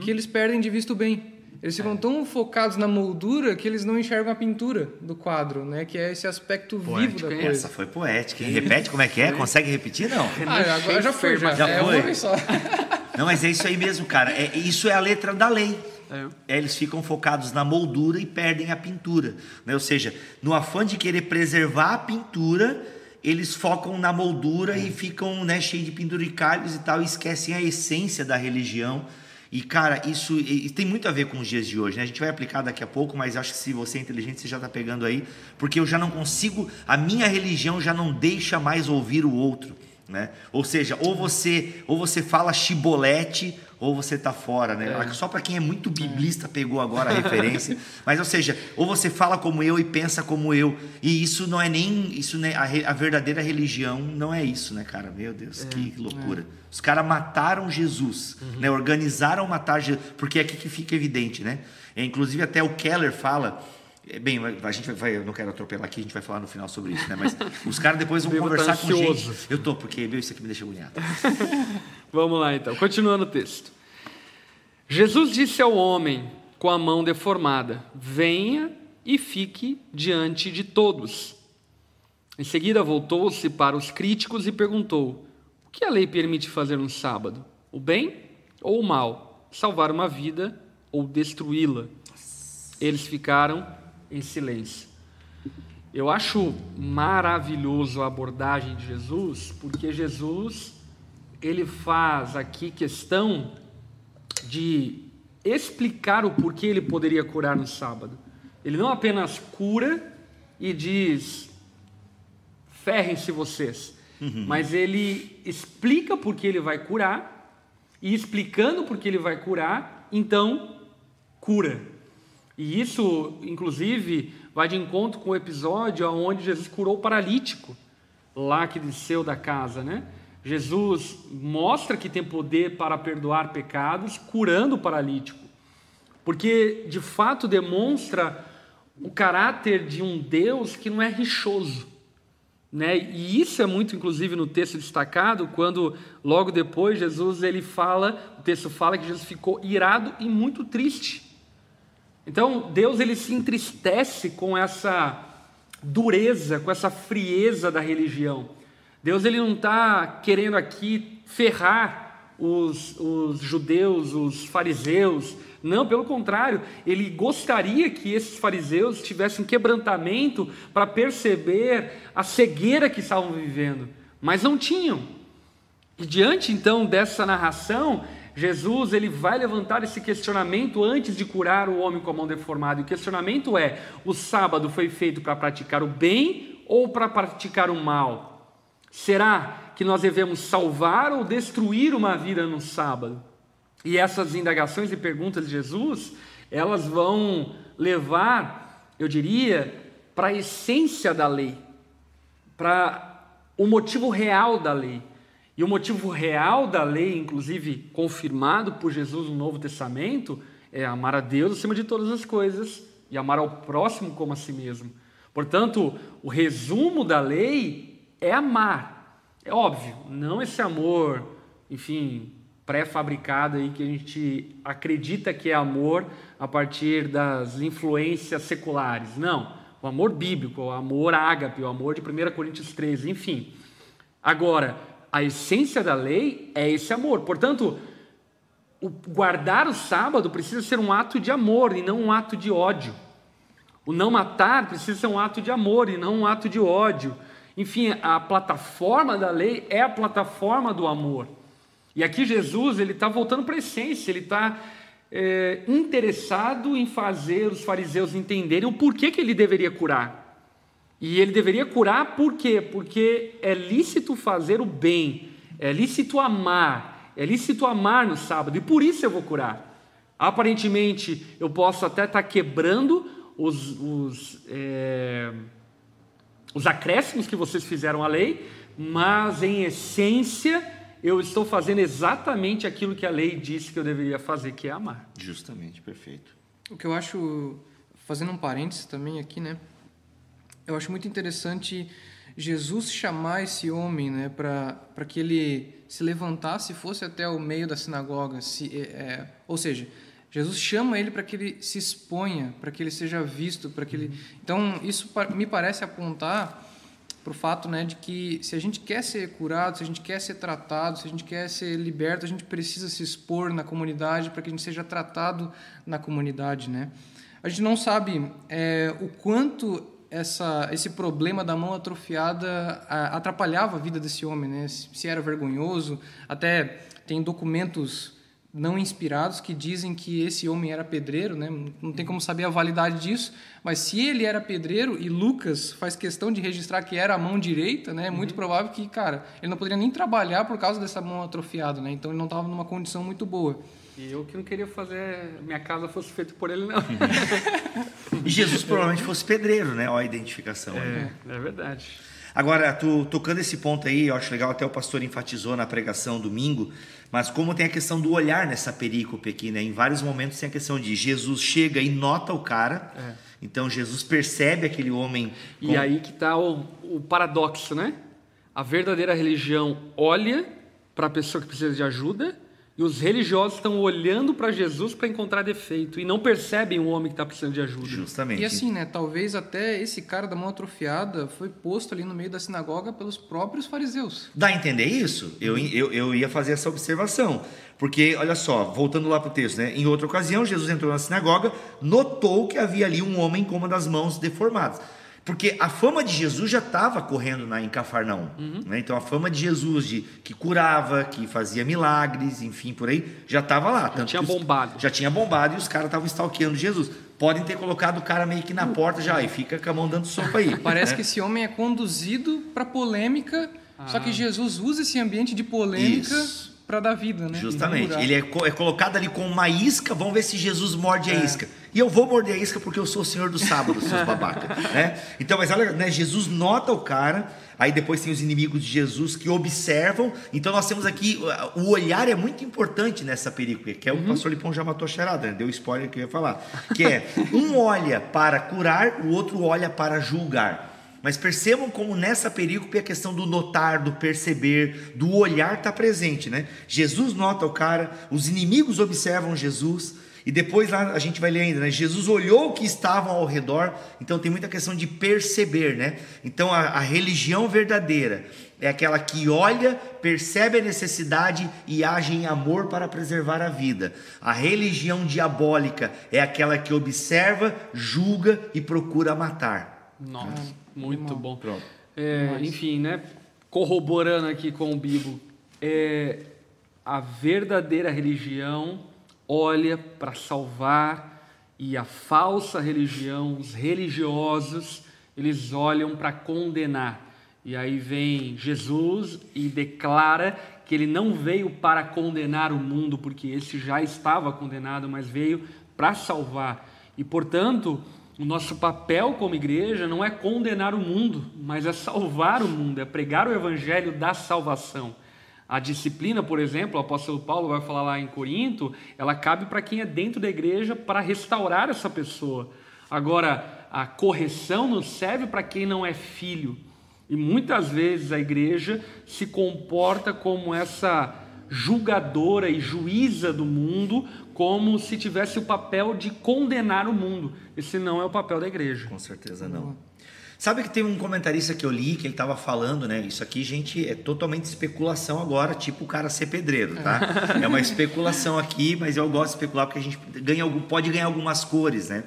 [SPEAKER 3] que eles perdem de vista o bem. Eles ficam tão focados na moldura que eles não enxergam a pintura do quadro, né, que é esse aspecto vivo da coisa.
[SPEAKER 2] Essa foi poética, hein? Repete como é que é? Consegue repetir? Não.
[SPEAKER 3] Ah, agora já foi, já.
[SPEAKER 2] Já
[SPEAKER 3] é
[SPEAKER 2] foi?
[SPEAKER 3] só.
[SPEAKER 2] Não, mas é isso aí mesmo, cara. É, isso é a letra da lei.
[SPEAKER 1] É.
[SPEAKER 2] É, eles ficam focados na moldura e perdem a pintura. Né? Ou seja, no afã de querer preservar a pintura, eles focam na moldura e ficam né, cheios de penduricalhos e tal, e esquecem a essência da religião. E, cara, isso e- tem muito a ver com os dias de hoje, né? A gente vai aplicar daqui a pouco, mas acho que se você é inteligente, você já está pegando aí, porque eu já não consigo, a minha religião já não deixa mais ouvir o outro, né? Ou seja, ou você, ou você fala chibolete, ou você tá fora, né? Só para quem é muito biblista pegou agora a referência. Mas ou seja, ou você fala como eu e pensa como eu. E isso não é nem isso né? a, a verdadeira religião não é isso, né, cara? Meu Deus, que loucura. Os caras mataram Jesus, né? Organizaram matar Jesus, porque é aqui que fica evidente, né? É, inclusive até o Keller fala é, Bem, a gente vai, eu não quero atropelar aqui, a gente vai falar no final sobre isso, né? Mas os caras depois vão conversar com gente. Eu tô, porque meu, isso aqui me deixa agoniado.
[SPEAKER 1] Vamos lá então, continuando o texto. Jesus disse ao homem com a mão deformada: Venha e fique diante de todos. Em seguida, voltou-se para os críticos e perguntou: O que a lei permite fazer no sábado? O bem ou o mal? Salvar uma vida ou destruí-la? Eles ficaram em silêncio. Eu acho maravilhoso a abordagem de Jesus, porque Jesus ele faz aqui questão de explicar o porquê ele poderia curar no sábado. Ele não apenas cura e diz: ferrem-se vocês, uhum. mas ele explica por que ele vai curar, e explicando por que ele vai curar, então cura. E isso, inclusive, vai de encontro com o episódio onde Jesus curou o paralítico, lá que desceu da casa, né? Jesus mostra que tem poder para perdoar pecados, curando o paralítico, porque de fato demonstra o caráter de um Deus que não é rixoso. Né? E isso é muito, inclusive, no texto destacado, quando logo depois Jesus ele fala, o texto fala que Jesus ficou irado e muito triste. Então, Deus ele se entristece com essa dureza, com essa frieza da religião. Deus ele não está querendo aqui ferrar os, os judeus, os fariseus. Não, pelo contrário, ele gostaria que esses fariseus tivessem quebrantamento para perceber a cegueira que estavam vivendo, mas não tinham. E diante então dessa narração, Jesus ele vai levantar esse questionamento antes de curar o homem com a mão deformada. E o questionamento é: o sábado foi feito para praticar o bem ou para praticar o mal? Será que nós devemos salvar ou destruir uma vida no sábado? E essas indagações e perguntas de Jesus, elas vão levar, eu diria, para a essência da lei, para o motivo real da lei. E o motivo real da lei, inclusive confirmado por Jesus no Novo Testamento, é amar a Deus acima de todas as coisas e amar ao próximo como a si mesmo. Portanto, o resumo da lei é amar. É óbvio, não esse amor, enfim, pré-fabricado aí que a gente acredita que é amor a partir das influências seculares. Não, o amor bíblico, o amor ágape, o amor de 1 Coríntios 13, enfim. Agora, a essência da lei é esse amor. Portanto, o guardar o sábado precisa ser um ato de amor e não um ato de ódio. O não matar precisa ser um ato de amor e não um ato de ódio. Enfim, a plataforma da lei é a plataforma do amor. E aqui Jesus ele está voltando para a essência, ele está é, interessado em fazer os fariseus entenderem o porquê que ele deveria curar. E ele deveria curar por quê? Porque é lícito fazer o bem, é lícito amar, é lícito amar no sábado, e por isso eu vou curar. Aparentemente, eu posso até estar tá quebrando os, os, é, os acréscimos que vocês fizeram à lei, mas em essência, eu estou fazendo exatamente aquilo que a lei disse que eu deveria fazer, que é amar.
[SPEAKER 2] Justamente, perfeito.
[SPEAKER 3] O que eu acho, fazendo um parênteses também aqui, né? Eu acho muito interessante Jesus chamar esse homem né, para que ele se levantasse e fosse até o meio da sinagoga. Se, é, é ou seja, Jesus chama ele para que ele se exponha, para que ele seja visto, para que ele. Então isso me parece apontar para o fato né, de que se a gente quer ser curado, se a gente quer ser tratado, se a gente quer ser liberto, a gente precisa se expor na comunidade para que a gente seja tratado na comunidade, né? A gente não sabe é, o quanto essa, esse problema da mão atrofiada atrapalhava a vida desse homem, né? Se era vergonhoso, até tem documentos não inspirados que dizem que esse homem era pedreiro, né? Não tem como saber a validade disso, mas se ele era pedreiro e Lucas faz questão de registrar que era a mão direita, né? É muito uhum. provável que, cara, ele não poderia nem trabalhar por causa dessa mão atrofiada, né? Então ele não estava numa condição muito boa.
[SPEAKER 1] E eu que não queria fazer minha casa fosse feita por ele, não.
[SPEAKER 2] e Jesus provavelmente fosse pedreiro, né? Olha a identificação.
[SPEAKER 1] É, é verdade.
[SPEAKER 2] Agora, tu, tocando esse ponto aí, eu acho legal, até o pastor enfatizou na pregação domingo, mas como tem a questão do olhar nessa perícope aqui, né? Em vários momentos tem a questão de Jesus chega e nota o cara, é. então Jesus percebe aquele homem.
[SPEAKER 1] E aí que está o, o paradoxo, né? A verdadeira religião olha para a pessoa que precisa de ajuda E os religiosos estão olhando para Jesus para encontrar defeito e não percebem o homem que está precisando de ajuda.
[SPEAKER 2] Justamente.
[SPEAKER 3] E assim, né? Talvez até esse cara da mão atrofiada foi posto ali no meio da sinagoga pelos próprios fariseus.
[SPEAKER 2] Dá a entender isso? Eu, eu, eu ia fazer essa observação. Porque, olha só, voltando lá para o texto, né? Em outra ocasião, Jesus entrou na sinagoga, notou que havia ali um homem com uma das mãos deformadas. Porque a fama de Jesus já estava correndo na, em Cafarnaum.
[SPEAKER 1] Uhum.
[SPEAKER 2] Né? Então a fama de Jesus de que curava, que fazia milagres, enfim, por aí, já estava lá.
[SPEAKER 1] Já tinha
[SPEAKER 2] que os-
[SPEAKER 1] bombado.
[SPEAKER 2] já tinha bombado e os caras estavam stalkeando Jesus. Podem ter colocado o cara meio que na porta já e fica com a mão dando sopa aí.
[SPEAKER 3] Parece
[SPEAKER 2] né?
[SPEAKER 3] que esse homem é conduzido para polêmica, só que Jesus usa esse ambiente de polêmica
[SPEAKER 2] Isso.
[SPEAKER 3] Para dar vida, né?
[SPEAKER 2] Justamente. Ele é, co- é colocado ali com uma isca, vamos ver se Jesus morde a isca. E eu vou morder a isca porque eu sou o Senhor do sábado, seus babaca. né? Então, mas olha, né, Jesus nota o cara, aí depois tem os inimigos de Jesus que observam. Então nós temos aqui, o olhar é muito importante nessa película, que é o pastor Lipão já matou a charada, né? deu spoiler que eu ia falar. Que é, um olha para curar, o outro olha para julgar. Mas percebam como nessa perícope a questão do notar, do perceber, do olhar está presente, né? Jesus nota o cara, os inimigos observam Jesus, e depois lá a gente vai ler ainda, né? Jesus olhou o que estavam ao redor, então tem muita questão de perceber, né? Então a, a religião verdadeira é aquela que olha, percebe a necessidade e age em amor para preservar a vida. A religião diabólica é aquela que observa, julga e procura matar.
[SPEAKER 1] Nossa, muito bom.
[SPEAKER 2] Pronto.
[SPEAKER 1] É, enfim, né? Corroborando aqui com o Bibo, é, a verdadeira religião olha para salvar e a falsa religião, os religiosos, eles olham para condenar. E aí vem Jesus e declara que ele não veio para condenar o mundo, porque esse já estava condenado, mas veio para salvar. E portanto, o nosso papel como igreja não é condenar o mundo, mas é salvar o mundo, é pregar o evangelho da salvação. A disciplina, por exemplo, o apóstolo Paulo vai falar lá em Corinto, ela cabe para quem é dentro da igreja para restaurar essa pessoa. Agora, a correção não serve para quem não é filho. E muitas vezes a igreja se comporta como essa julgadora e juíza do mundo, como se tivesse o papel de condenar o mundo. Esse não é o papel da igreja.
[SPEAKER 2] Com certeza não. Sabe que tem um comentarista que eu li que ele estava falando, né? Isso aqui, gente, é totalmente especulação agora, tipo o cara ser pedreiro, tá? É uma especulação aqui, mas eu gosto de especular porque a gente ganha, pode ganhar algumas cores, né?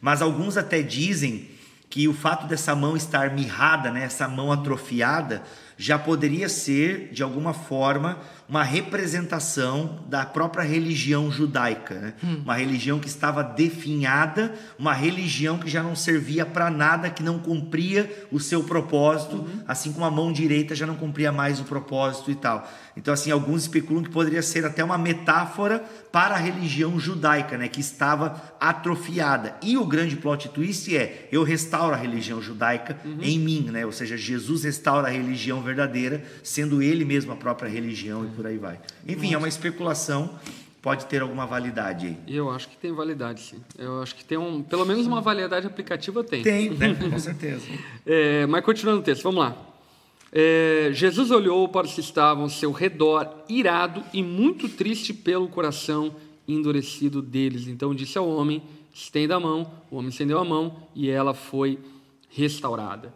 [SPEAKER 2] Mas alguns até dizem que o fato dessa mão estar mirrada, né? Essa mão atrofiada, já poderia ser, de alguma forma, uma representação da própria religião judaica, né? uma religião que estava definhada, uma religião que já não servia para nada, que não cumpria o seu propósito, assim como a mão direita já não cumpria mais o propósito e tal. Então, assim, alguns especulam que poderia ser até uma metáfora para a religião judaica, né? que estava atrofiada. E o grande plot twist é: eu restauro a religião judaica em mim, né? ou seja, Jesus restaura a religião verdadeira, sendo ele mesmo a própria religião e por aí vai. Enfim, é uma especulação, pode ter alguma validade aí.
[SPEAKER 1] Eu acho que tem validade, sim. Eu acho que tem um, pelo menos uma validade aplicativa tem.
[SPEAKER 2] Tem, né? com certeza.
[SPEAKER 1] É, mas continuando o texto, vamos lá. É, Jesus olhou para os que estavam ao seu redor, irado e muito triste pelo coração endurecido deles. Então disse ao homem: estenda a mão. O homem estendeu a mão e ela foi restaurada.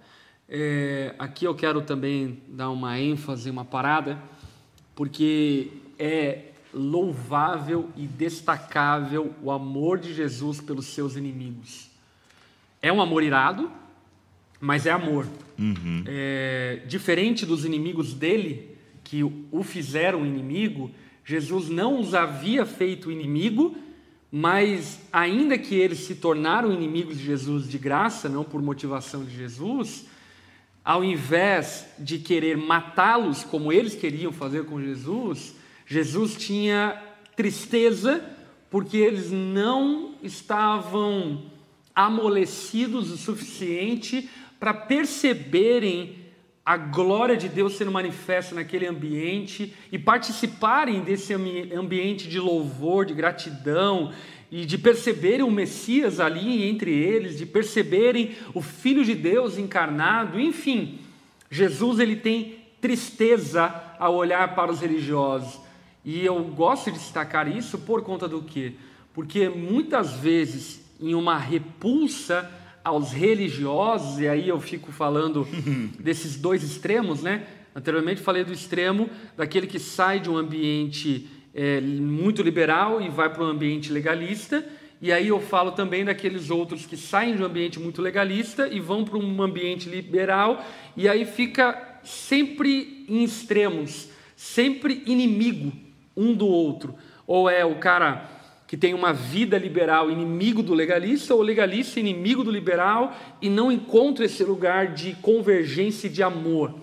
[SPEAKER 1] É, aqui eu quero também dar uma ênfase, uma parada, porque é louvável e destacável o amor de Jesus pelos seus inimigos. É um amor irado, mas é amor. É, diferente dos inimigos dele, que o fizeram inimigo, Jesus não os havia feito inimigo, mas ainda que eles se tornaram inimigos de Jesus de graça, não por motivação de Jesus, ao invés de querer matá-los como eles queriam fazer com Jesus, Jesus tinha tristeza porque eles não estavam amolecidos o suficiente para perceberem a glória de Deus sendo manifesta naquele ambiente e participarem desse ambi- ambiente de louvor, de gratidão e de perceberem o Messias ali entre eles, de perceberem o Filho de Deus encarnado, enfim, Jesus ele tem tristeza ao olhar para os religiosos. E eu gosto de destacar isso por conta do quê? Porque muitas vezes, em uma repulsa aos religiosos, e aí eu fico falando desses dois extremos, né? Anteriormente falei do extremo daquele que sai de um ambiente é, muito liberal e vai para um ambiente legalista, e aí eu falo também daqueles outros que saem de um ambiente muito legalista e vão para um ambiente liberal, e aí fica sempre em extremos, sempre inimigo um do outro. Ou é o cara que tem uma vida liberal inimigo do legalista, ou legalista inimigo do liberal, e não encontra esse lugar de convergência e de amor.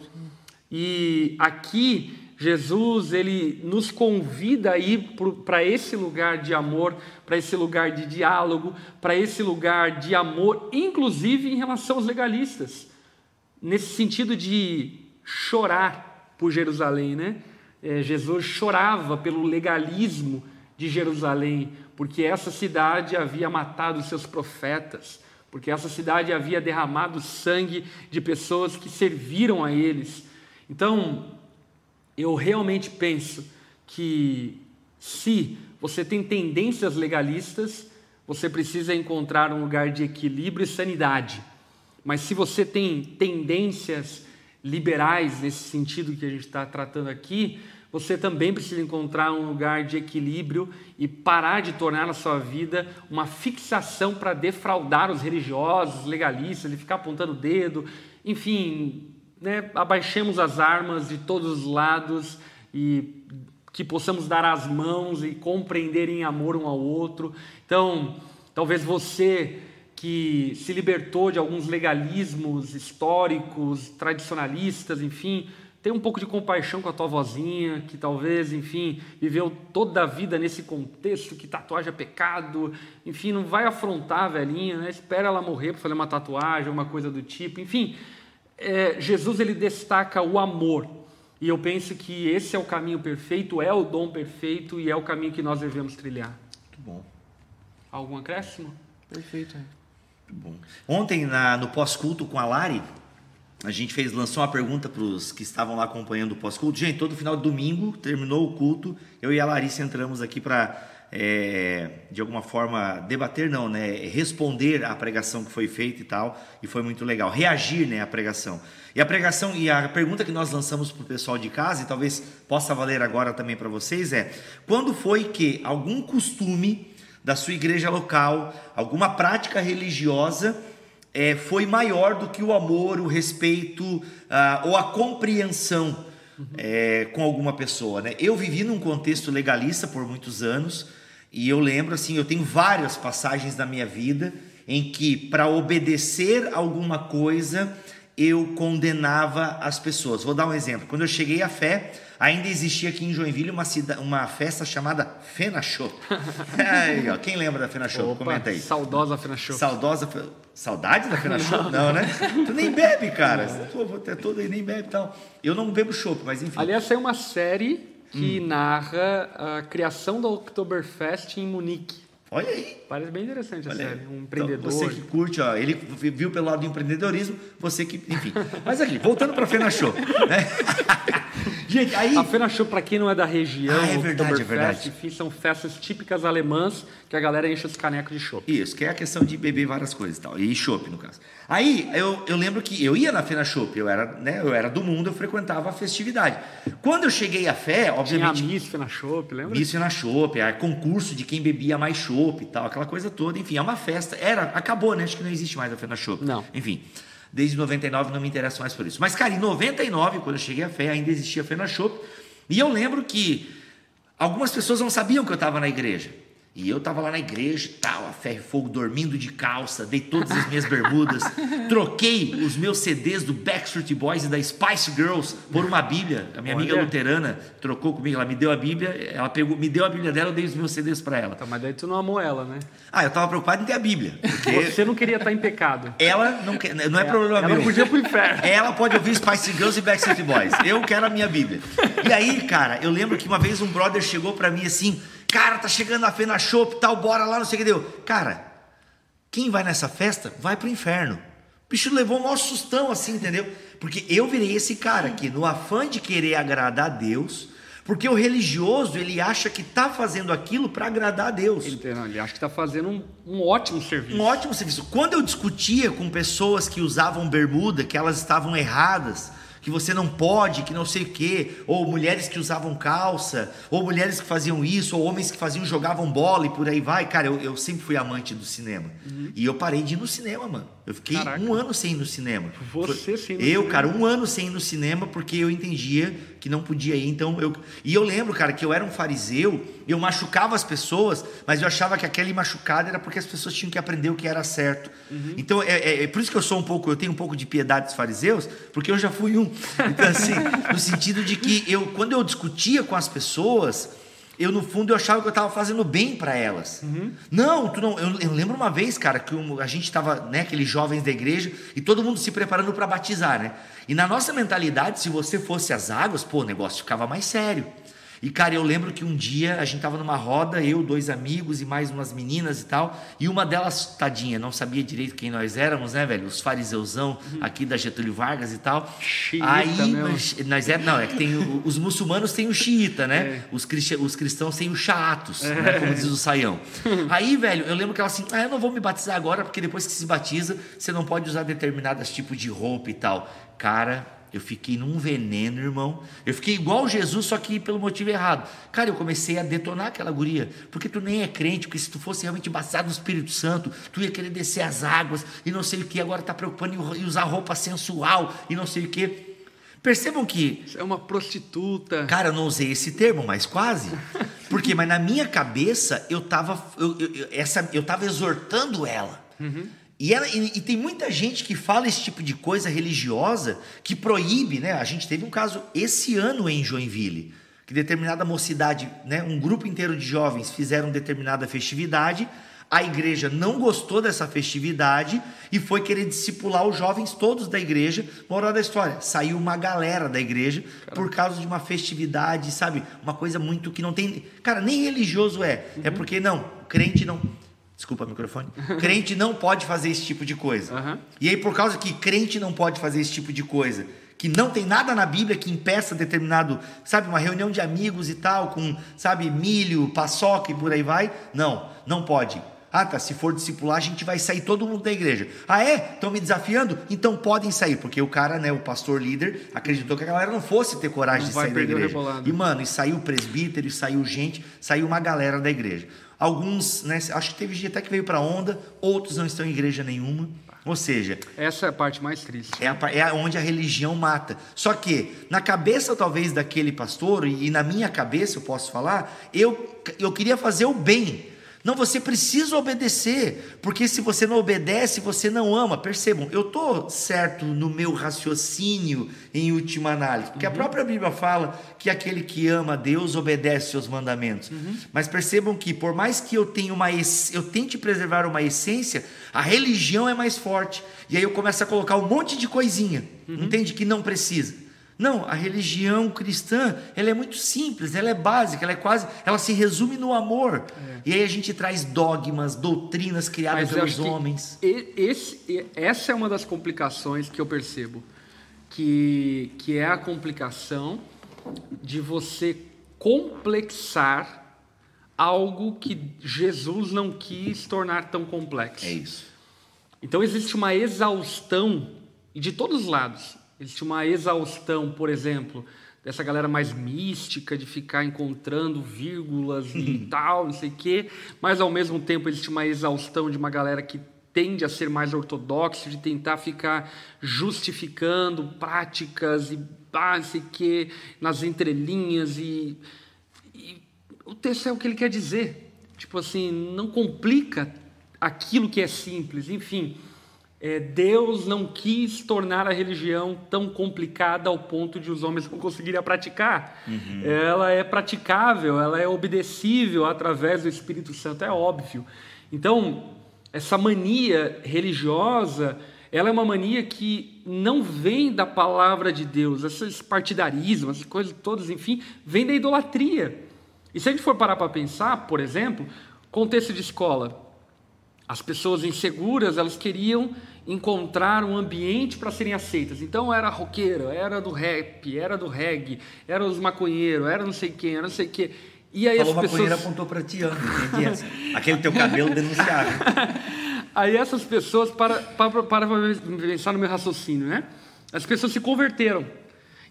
[SPEAKER 1] E aqui Jesus ele nos convida a ir para esse lugar de amor, para esse lugar de diálogo, para esse lugar de amor, inclusive em relação aos legalistas, nesse sentido de chorar por Jerusalém, né? É, Jesus chorava pelo legalismo de Jerusalém, porque essa cidade havia matado seus profetas, porque essa cidade havia derramado sangue de pessoas que serviram a eles. Então, eu realmente penso que se você tem tendências legalistas, você precisa encontrar um lugar de equilíbrio e sanidade. Mas se você tem tendências liberais nesse sentido que a gente está tratando aqui, você também precisa encontrar um lugar de equilíbrio e parar de tornar a sua vida uma fixação para defraudar os religiosos, legalistas, e ficar apontando o dedo, enfim, né, abaixemos as armas de todos os lados e que possamos dar as mãos e compreender em amor um ao outro. Então, talvez você que se libertou de alguns legalismos históricos, tradicionalistas, enfim, tenha um pouco de compaixão com a tua vozinha, que talvez, enfim, viveu toda a vida nesse contexto que tatuagem é pecado, enfim, não vai afrontar a velhinha, né? espera ela morrer para fazer uma tatuagem, uma coisa do tipo, enfim, é, Jesus ele destaca o amor. E eu penso que esse é o caminho perfeito, é o dom perfeito e é o caminho que nós devemos trilhar.
[SPEAKER 2] Muito bom.
[SPEAKER 1] Algum acréscimo?
[SPEAKER 3] Perfeito.
[SPEAKER 2] Muito bom. Ontem, na, no pós-culto com a Lari, a gente fez, lançou uma pergunta para os que estavam lá acompanhando o pós-culto. Gente, todo final de domingo, terminou o culto, eu e a Larissa entramos aqui para é, de alguma forma debater não, né, responder à pregação que foi feita e tal, e foi muito legal, reagir, né, à pregação. E a pregação e a pergunta que nós lançamos para o pessoal de casa e talvez possa valer agora também para vocês é: quando foi que algum costume da sua igreja local, alguma prática religiosa é, foi maior do que o amor, o respeito ah, ou a compreensão é, com alguma pessoa, né? Eu vivi num contexto legalista por muitos anos e eu lembro assim, eu tenho várias passagens da minha vida em que para obedecer alguma coisa eu condenava as pessoas. Vou dar um exemplo. Quando eu cheguei à fé, ainda existia aqui em Joinville uma, cida, uma festa chamada Fena Show. aí, ó, quem lembra da Fena Show?
[SPEAKER 1] Opa,
[SPEAKER 2] Comenta aí.
[SPEAKER 1] Saudosa Fena Show.
[SPEAKER 2] Saudosa. Saudade da Fena Show? Não, né? Tu nem bebe, cara. Pô, vou ter todo aí, nem bebe e tal. Eu não bebo chopp, mas enfim.
[SPEAKER 1] Aliás, é uma série que hum. narra a criação da Oktoberfest em Munique.
[SPEAKER 2] Olha aí.
[SPEAKER 1] Parece bem interessante a Olha série. Um empreendedor.
[SPEAKER 2] Então, você que curte, ó, ele viu pelo lado do empreendedorismo, você que. Enfim. Mas aqui, voltando para a Fena Show. Né?
[SPEAKER 1] Gente, aí. A Fena Show, para quem não é da região,
[SPEAKER 2] ah, é verdade, é verdade.
[SPEAKER 1] Enfim, são festas típicas alemãs que a galera enche os canecos de chopp.
[SPEAKER 2] Isso, que é a questão de beber várias coisas e tal. E chopp, no caso. Aí eu, eu lembro que eu ia na Fena Chopp, eu era, né, eu era do mundo, eu frequentava a festividade. Quando eu cheguei à fé, obviamente.
[SPEAKER 1] Tinha a Miss Fena Chopp, lembra?
[SPEAKER 2] Miss Fena Chopp, é concurso de quem bebia mais chopp e tal, aquela coisa toda. Enfim, é uma festa. Era, acabou, né? Acho que não existe mais a Fena Chopp.
[SPEAKER 1] Não.
[SPEAKER 2] Enfim. Desde 99 não me interesso mais por isso. Mas, cara, em 99, quando eu cheguei à fé, ainda existia a Fena Chopp. E eu lembro que algumas pessoas não sabiam que eu estava na igreja. E eu tava lá na igreja e tal, a ferro e fogo, dormindo de calça, dei todas as minhas bermudas, troquei os meus CDs do Backstreet Boys e da Spice Girls por uma Bíblia. A minha Olha. amiga luterana trocou comigo, ela me deu a Bíblia, ela pegou, me deu a Bíblia dela, eu dei os meus CDs para ela.
[SPEAKER 1] Tá, mas daí tu não amou ela, né?
[SPEAKER 2] Ah, eu tava preocupado em ter a Bíblia.
[SPEAKER 1] Você não queria estar em pecado.
[SPEAKER 2] Ela não quer, não é, é problema
[SPEAKER 1] ela
[SPEAKER 2] meu.
[SPEAKER 1] Ela podia pro inferno.
[SPEAKER 2] Ela pode ouvir Spice Girls e Backstreet Boys. Eu quero a minha Bíblia. E aí, cara, eu lembro que uma vez um brother chegou para mim assim, Cara, tá chegando a Fena Shop, tal, bora lá, não sei o que deu. Cara, quem vai nessa festa vai pro inferno. O bicho levou um maior sustão assim, entendeu? Porque eu virei esse cara que, no afã de querer agradar a Deus, Porque o religioso, ele acha que está fazendo aquilo para agradar a Deus.
[SPEAKER 1] Ele, não, ele acha que está fazendo um, um, ótimo serviço.
[SPEAKER 2] Um ótimo serviço. Quando eu discutia com pessoas que usavam bermuda, que elas estavam erradas, que você não pode, que não sei o quê, ou mulheres que usavam calça, ou mulheres que faziam isso, ou homens que faziam jogavam bola e por aí vai. Cara, eu, eu sempre fui amante do cinema. Uhum. E eu parei de ir no cinema, mano. Eu fiquei Caraca. um ano sem ir no cinema.
[SPEAKER 1] Você sim.
[SPEAKER 2] Eu, cinema. cara, um ano sem ir no cinema porque eu entendia que não podia ir. Então eu e eu lembro, cara, que eu era um fariseu. Eu machucava as pessoas, mas eu achava que aquele machucado era porque as pessoas tinham que aprender o que era certo. Uhum. Então é, é, é, por isso que eu sou um pouco, eu tenho um pouco de piedade dos fariseus, porque eu já fui um. Então assim, no sentido de que eu quando eu discutia com as pessoas eu no fundo eu achava que eu estava fazendo bem para elas. Uhum. Não, tu não. Eu, eu, lembro uma vez, cara, que um, a gente estava, né, aqueles jovens da igreja e todo mundo se preparando para batizar, né? E na nossa mentalidade, se você fosse as águas, pô, o negócio ficava mais sério. E, cara, eu lembro que um dia a gente tava numa roda, eu, dois amigos e mais umas meninas e tal, e uma delas, tadinha, não sabia direito quem nós éramos, né, velho? Os fariseuzão uhum. aqui da Getúlio Vargas e tal.
[SPEAKER 1] Xiita, Aí,
[SPEAKER 2] nós, nós é, não, é que tem o, os muçulmanos têm o xiita, né? É. Os, os cristãos têm o chaatos, é. né? Como diz o saião. Aí, velho, eu lembro que ela assim, ah, eu não vou me batizar agora, porque depois que se batiza, você não pode usar determinados tipos de roupa e tal. Cara, eu fiquei num veneno, irmão. Eu fiquei igual Jesus, só que pelo motivo errado. Cara, eu comecei a detonar aquela guria. Porque tu nem é crente, porque se tu fosse realmente batizado no Espírito Santo, tu ia querer descer as águas e não sei o que. Agora tá preocupando em usar roupa sensual e não sei o que. Percebam que.
[SPEAKER 1] é uma prostituta.
[SPEAKER 2] Cara, eu não usei esse termo, mas quase. Por quê? Mas na minha cabeça, eu estava eu, eu, essa, eu tava exortando ela. Uhum. E, ela, e, e, tem muita gente que fala esse tipo de coisa religiosa que proíbe, né? A gente teve um caso esse ano em Joinville, que determinada mocidade, né, um grupo inteiro de jovens fizeram determinada festividade, a igreja não gostou dessa festividade e foi querer discipular os jovens todos da igreja. Moral da história, saiu uma galera da igreja Caramba. por causa de uma festividade, sabe? Uma coisa muito que não tem. Cara, nem religioso é. é uhum. É porque não, crente não. Desculpa o microfone. crente não pode fazer esse tipo de coisa. Uhum. E aí, por causa que crente não pode fazer esse tipo de coisa, que não tem nada na Bíblia que impeça determinado, sabe, uma reunião de amigos e tal, com, sabe, milho, paçoca e por aí vai. Não, não pode. Ah, tá, se for discipular, a gente vai sair todo mundo da igreja. Ah, é? Estão me desafiando? Então podem sair, porque o cara, né, o pastor líder, acreditou que a galera não fosse ter coragem não de sair da igreja. E, mano, e saiu presbítero, e saiu gente, saiu uma galera da igreja. Alguns, né, acho que teve gente até que veio para onda, outros não estão em igreja nenhuma. Ou seja,
[SPEAKER 1] essa é a parte mais triste.
[SPEAKER 2] É, a, é onde a religião mata. Só que na cabeça talvez daquele pastor e, e na minha cabeça eu posso falar, eu eu queria fazer o bem. Não, você precisa obedecer, porque se você não obedece, você não ama. Percebam, eu estou certo no meu raciocínio em última análise, porque uhum. a própria Bíblia fala que aquele que ama a Deus obedece seus mandamentos. Uhum. Mas percebam que, por mais que eu tenha uma eu tente preservar uma essência, a religião é mais forte. E aí eu começo a colocar um monte de coisinha, uhum. entende? Que não precisa. Não, a religião cristã, ela é muito simples, ela é básica, ela é quase, ela se resume no amor. É. E aí a gente traz dogmas, doutrinas criadas pelos homens.
[SPEAKER 1] Esse, essa é uma das complicações que eu percebo, que, que é a complicação de você complexar algo que Jesus não quis tornar tão complexo.
[SPEAKER 2] É isso.
[SPEAKER 1] Então existe uma exaustão de todos os lados Existe uma exaustão, por exemplo, dessa galera mais mística, de ficar encontrando vírgulas e tal, não sei o quê, mas ao mesmo tempo existe uma exaustão de uma galera que tende a ser mais ortodoxo, de tentar ficar justificando práticas e ah, não sei o quê, nas entrelinhas e, e o texto é o que ele quer dizer. Tipo assim, não complica aquilo que é simples, enfim é, Deus não quis tornar a religião tão complicada ao ponto de os homens não conseguirem a praticar. Uhum. Ela é praticável, ela é obedecível através do Espírito Santo, é óbvio. Então, essa mania religiosa, ela é uma mania que não vem da palavra de Deus, esses partidarismos, essas coisas todas, enfim, vem da idolatria. E se a gente for parar para pensar, por exemplo, contexto de escola, As pessoas inseguras, elas queriam encontrar um ambiente para serem aceitas. Então era roqueiro, era do rap, era do reggae, era os maconheiros, era não sei quem, era não sei o quê. E aí
[SPEAKER 2] Falou
[SPEAKER 1] as pessoas
[SPEAKER 2] apontou para ti, entendi. Aquele teu cabelo denunciado.
[SPEAKER 1] aí essas pessoas para para para pensar no meu raciocínio, né? As pessoas se converteram.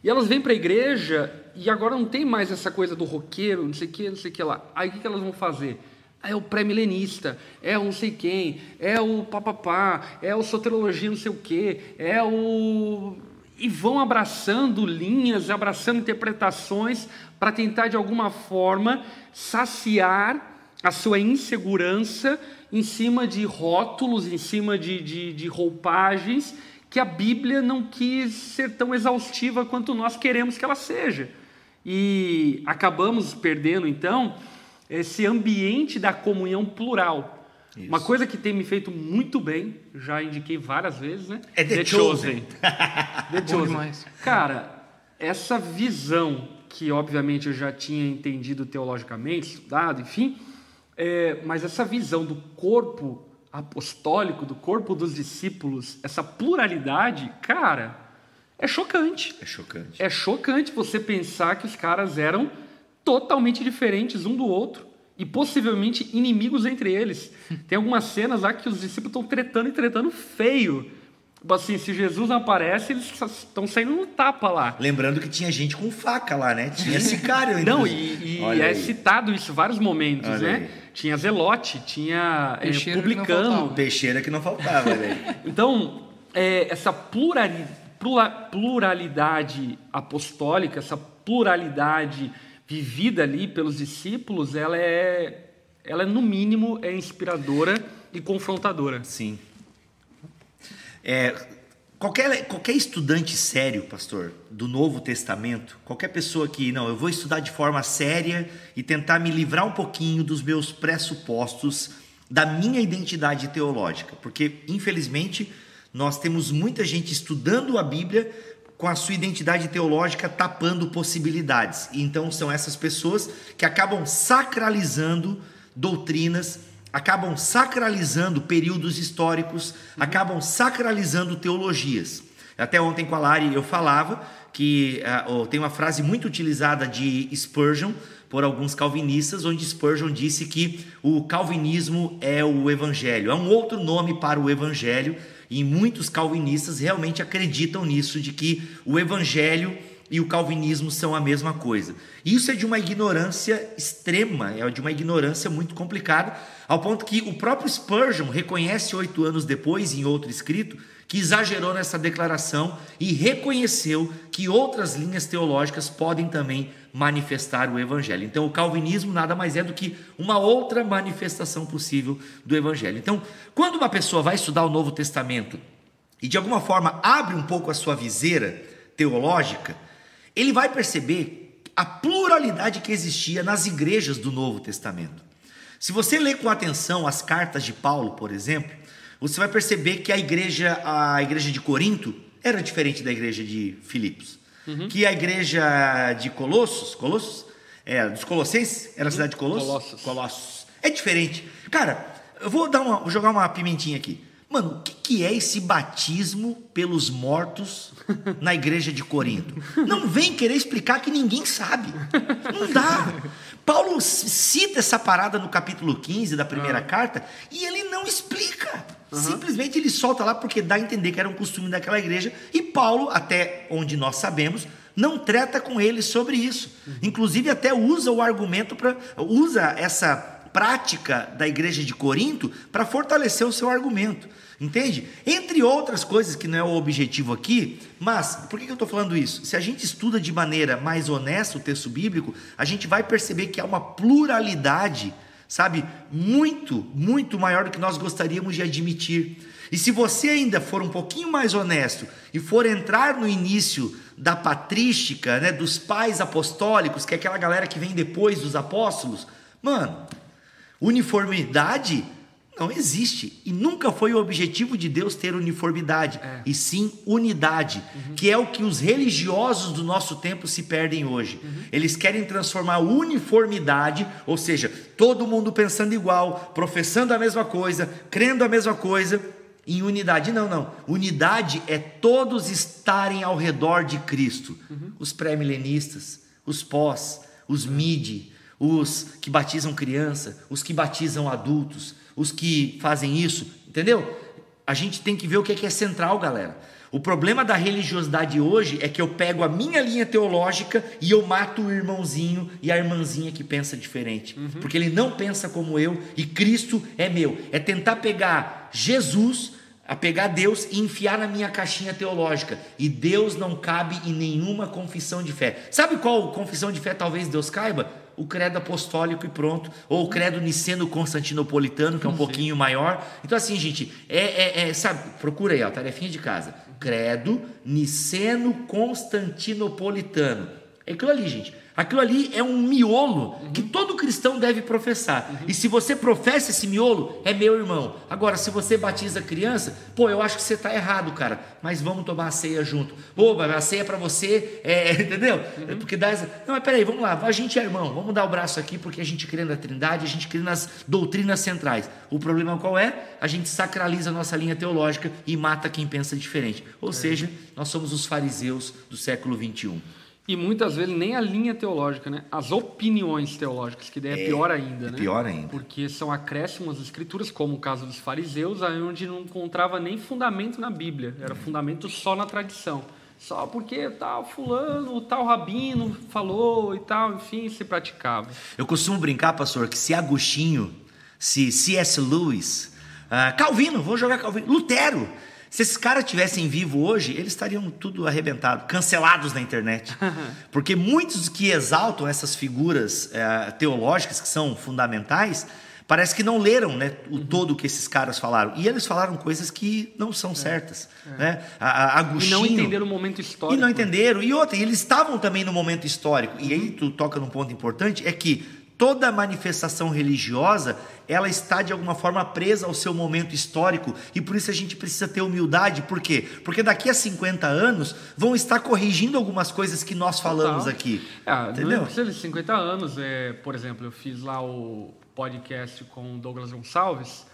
[SPEAKER 1] E elas vêm para a igreja e agora não tem mais essa coisa do roqueiro, não sei o que, não sei o que lá. Aí o que, que elas vão fazer? É o pré-milenista, é o não sei quem, é o papapá, é o soterologia não sei o que, é o. E vão abraçando linhas, abraçando interpretações para tentar de alguma forma saciar a sua insegurança em cima de rótulos, em cima de, de, de roupagens que a Bíblia não quis ser tão exaustiva quanto nós queremos que ela seja. E acabamos perdendo, então, esse ambiente da comunhão plural. Isso. Uma coisa que tem me feito muito bem, já indiquei várias vezes, né?
[SPEAKER 2] É The, The Chosen.
[SPEAKER 1] Chosen. The Chosen. Cara, essa visão que obviamente eu já tinha entendido teologicamente, estudado, enfim, é, mas essa visão do corpo apostólico, do corpo dos discípulos, essa pluralidade, cara, é chocante.
[SPEAKER 2] É chocante.
[SPEAKER 1] É chocante você pensar que os caras eram totalmente diferentes um do outro e possivelmente inimigos entre eles. Tem algumas cenas lá que os discípulos estão tretando e tretando feio. Tipo assim, se Jesus não aparece, eles estão saindo no tapa lá.
[SPEAKER 2] Lembrando que tinha gente com faca lá, né? Tinha sicário.
[SPEAKER 1] não, e, e é aí. citado isso em vários momentos, Olha né? Aí. Tinha Zelote, tinha é, publicano.
[SPEAKER 2] Que Peixeira que não faltava, velho.
[SPEAKER 1] então, é, essa pluralidade apostólica, essa pluralidade vivida ali pelos discípulos, ela é, ela é no mínimo é inspiradora e confrontadora.
[SPEAKER 2] Sim. É, Qualquer, qualquer estudante sério, pastor, do Novo Testamento, qualquer pessoa que, não, eu vou estudar de forma séria e tentar me livrar um pouquinho dos meus pressupostos, da minha identidade teológica, porque, infelizmente, nós temos muita gente estudando a Bíblia com a sua identidade teológica tapando possibilidades. E então são essas pessoas que acabam sacralizando doutrinas acabam sacralizando períodos históricos, uhum. acabam sacralizando teologias. Até ontem com a Lari eu falava que uh, tem uma frase muito utilizada de Spurgeon por alguns calvinistas, onde Spurgeon disse que o calvinismo é o evangelho, é um outro nome para o evangelho, e muitos calvinistas realmente acreditam nisso, de que o evangelho e o calvinismo são a mesma coisa. Isso é de uma ignorância extrema, é de uma ignorância muito complicada, ao ponto que o próprio Spurgeon reconhece oito anos depois, em outro escrito, que exagerou nessa declaração e reconheceu que outras linhas teológicas podem também manifestar o evangelho. Então, o calvinismo nada mais é do que uma outra manifestação possível do evangelho. Então, quando uma pessoa vai estudar o Novo Testamento e de alguma forma abre um pouco a sua viseira teológica, ele vai perceber a pluralidade que existia nas igrejas do Novo Testamento. Se você ler com atenção as cartas de Paulo, por exemplo, você vai perceber que a igreja, a igreja de Corinto era diferente da igreja de Filipos. Uhum. Que a igreja de Colossos, Colossos, é, dos Colossenses, era a cidade de Colossos?
[SPEAKER 1] Colossos.
[SPEAKER 2] Colossos. É diferente. Cara, eu vou dar uma, vou jogar uma pimentinha aqui. Mano, o que, que, é esse batismo pelos mortos na igreja de Corinto? Não vem querer explicar que ninguém sabe. Não dá. Paulo cita essa parada no capítulo 15 da primeira uhum. carta e ele não explica. Uhum. Simplesmente ele solta lá porque dá a entender que era um costume daquela igreja. E Paulo, até onde nós sabemos, não trata com ele sobre isso. Uhum. Inclusive, até usa o argumento para. usa essa prática da igreja de Corinto para fortalecer o seu argumento. Entende? Entre outras coisas que não é o objetivo aqui, mas por que eu estou falando isso? Se a gente estuda de maneira mais honesta o texto bíblico, a gente vai perceber que há uma pluralidade, sabe, muito, muito maior do que nós gostaríamos de admitir. E se você ainda for um pouquinho mais honesto e for entrar no início da patrística, né, dos pais apostólicos, que é aquela galera que vem depois dos apóstolos, mano, Uniformidade Não existe. E nunca foi o objetivo de Deus ter uniformidade,
[SPEAKER 1] É.
[SPEAKER 2] e sim unidade, que é o que os religiosos do nosso tempo se perdem hoje. Eles querem transformar uniformidade, ou seja, todo mundo pensando igual, professando a mesma coisa, crendo a mesma coisa, em unidade. Não, não. Unidade é todos estarem ao redor de Cristo. Os pré-milenistas, os pós, os mid, os que batizam criança, os que batizam adultos, os que fazem isso, entendeu? A gente tem que ver o que é, que é central, galera. O problema da religiosidade hoje é que eu pego a minha linha teológica e eu mato o irmãozinho e a irmãzinha que pensa diferente. Porque ele não pensa como eu e Cristo é meu. É tentar pegar Jesus, a pegar Deus e enfiar na minha caixinha teológica. E Deus não cabe em nenhuma confissão de fé. Sabe qual confissão de fé talvez Deus caiba? O credo apostólico e pronto. Ou o credo niceno constantinopolitano, que é um pouquinho maior. Então, assim, gente, é, é- é, sabe, procura aí, ó, tarefinha de casa. Credo niceno constantinopolitano. É aquilo ali, gente. Aquilo ali é um miolo que todo cristão deve professar. E se você professa esse miolo, é meu irmão. Agora, se você batiza criança, pô, eu acho que você está errado, cara. Mas vamos tomar a ceia junto. Pô, a ceia é para você, é, entendeu? É porque dá essa. Não, mas peraí, vamos lá. A gente é irmão. Vamos dar o braço aqui porque a gente crê na Trindade, a gente crê nas doutrinas centrais. O problema qual é? A gente sacraliza a nossa linha teológica e mata quem pensa diferente. Ou seja, nós somos os fariseus do século 21.
[SPEAKER 1] E muitas vezes nem a linha teológica, né? As opiniões teológicas, que daí é,
[SPEAKER 2] É,
[SPEAKER 1] pior ainda,
[SPEAKER 2] é
[SPEAKER 1] né?
[SPEAKER 2] pior ainda.
[SPEAKER 1] Porque são acréscimos às escrituras, como o caso dos fariseus, aí onde não encontrava nem fundamento na Bíblia, era fundamento só na tradição. Só porque tal fulano, tal rabino falou e tal, enfim, se praticava.
[SPEAKER 2] Eu costumo brincar, pastor, que se Agostinho, se C.S. Lewis, ah, Calvino, vou jogar Calvino, Lutero, se esses caras tivessem vivo hoje, eles estariam tudo arrebentados, cancelados na internet. Porque muitos que exaltam essas figuras eh, teológicas que são fundamentais, parece que não leram né, o todo que esses caras falaram. E eles falaram coisas que não são certas. Né? A, a
[SPEAKER 1] E
[SPEAKER 2] Agostinho,
[SPEAKER 1] não entenderam o momento histórico.
[SPEAKER 2] e não entenderam. E outra, eles estavam também no momento histórico. E aí tu toca num ponto importante, é que toda manifestação religiosa, ela está de alguma forma presa ao seu momento histórico, e por isso a gente precisa ter humildade. Por quê? Porque daqui a 50 anos vão estar corrigindo algumas coisas que nós falamos
[SPEAKER 1] Total.
[SPEAKER 2] aqui.
[SPEAKER 1] Ah,
[SPEAKER 2] Entendeu?
[SPEAKER 1] Não precisa de 50 anos. É, por exemplo, eu fiz lá o podcast com o Douglas Gonçalves,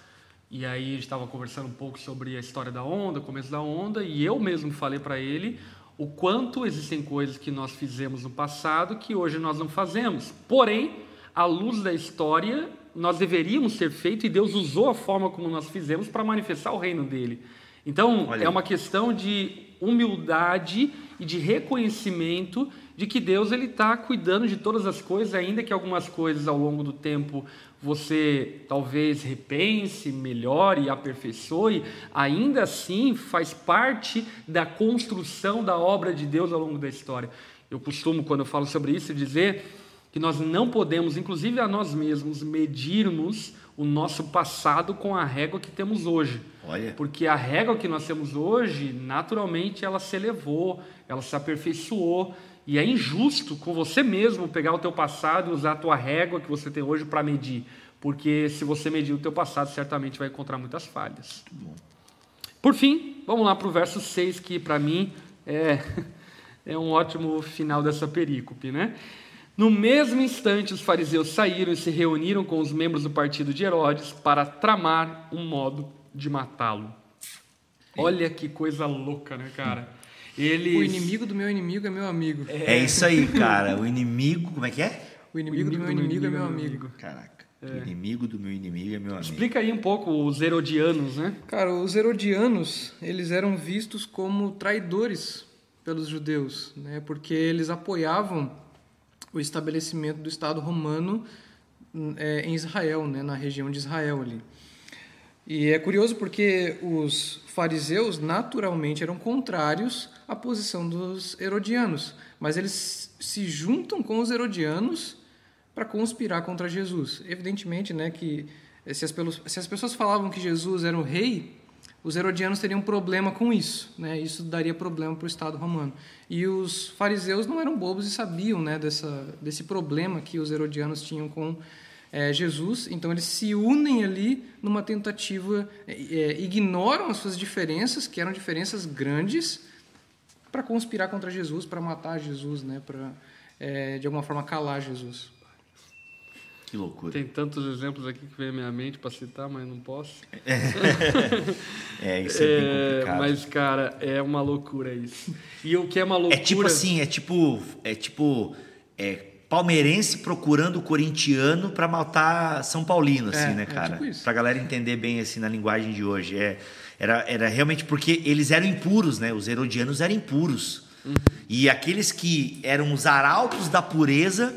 [SPEAKER 1] e aí a gente estava conversando um pouco sobre a história da onda, o começo da onda, e eu mesmo falei para ele o quanto existem coisas que nós fizemos no passado que hoje nós não fazemos. Porém, à luz da história, nós deveríamos ter feito e Deus usou a forma como nós fizemos para manifestar o reino dele. Então,
[SPEAKER 2] Olha
[SPEAKER 1] é uma questão de humildade e de reconhecimento de que Deus ele está cuidando de todas as coisas, ainda que algumas coisas ao longo do tempo você talvez repense, melhore, aperfeiçoe, ainda assim faz parte da construção da obra de Deus ao longo da história. Eu costumo, quando eu falo sobre isso, dizer que nós não podemos, inclusive a nós mesmos, medirmos o nosso passado com a régua que temos hoje.
[SPEAKER 2] Olha.
[SPEAKER 1] Porque a régua que nós temos hoje, naturalmente, ela se elevou, ela se aperfeiçoou. E é injusto com você mesmo pegar o teu passado e usar a tua régua que você tem hoje para medir. Porque se você medir o teu passado, certamente vai encontrar muitas falhas. Por fim, vamos lá para o verso 6, que para mim é, é um ótimo final dessa perícope, né? No mesmo instante, os fariseus saíram e se reuniram com os membros do partido de Herodes para tramar um modo de matá-lo. Olha que coisa louca, né, cara? Eles...
[SPEAKER 3] O inimigo do meu inimigo é meu amigo.
[SPEAKER 2] É isso aí, cara. O inimigo, como é que é?
[SPEAKER 3] O inimigo do meu inimigo é meu amigo.
[SPEAKER 2] Caraca. O inimigo do meu inimigo é meu amigo.
[SPEAKER 1] Explica aí um pouco os herodianos, né?
[SPEAKER 3] Cara, os herodianos, eles eram vistos como traidores pelos judeus, né? Porque eles apoiavam o estabelecimento do Estado romano é, em Israel, né? Na região de Israel ali. E é curioso porque os fariseus naturalmente eram contrários à posição dos herodianos, mas eles se juntam com os herodianos para conspirar contra Jesus. Evidentemente, né, que se as, se as pessoas falavam que Jesus era o rei, os herodianos teriam problema com isso, né? Isso daria problema para o Estado romano. E os fariseus não eram bobos e sabiam, né, dessa, desse problema que os herodianos tinham com é, Jesus, então eles se unem ali numa tentativa, é, ignoram as suas diferenças, que eram diferenças grandes, para conspirar contra Jesus, para matar Jesus, né? para é, de alguma forma calar Jesus.
[SPEAKER 2] Que loucura.
[SPEAKER 1] Tem tantos exemplos aqui que vem à minha mente para citar, mas não posso.
[SPEAKER 2] é, isso é, bem complicado.
[SPEAKER 1] Mas, cara, é uma loucura isso. E o que é uma loucura.
[SPEAKER 2] É tipo assim, é tipo. É tipo. É, palmeirense procurando o corintiano para matar São Paulino, assim,
[SPEAKER 3] É,
[SPEAKER 2] né,
[SPEAKER 3] é
[SPEAKER 2] cara?
[SPEAKER 3] tipo isso.
[SPEAKER 2] pra galera entender bem, assim, na linguagem de hoje. É, era, era realmente porque eles eram impuros, né? Os herodianos eram impuros. E aqueles que eram os arautos da pureza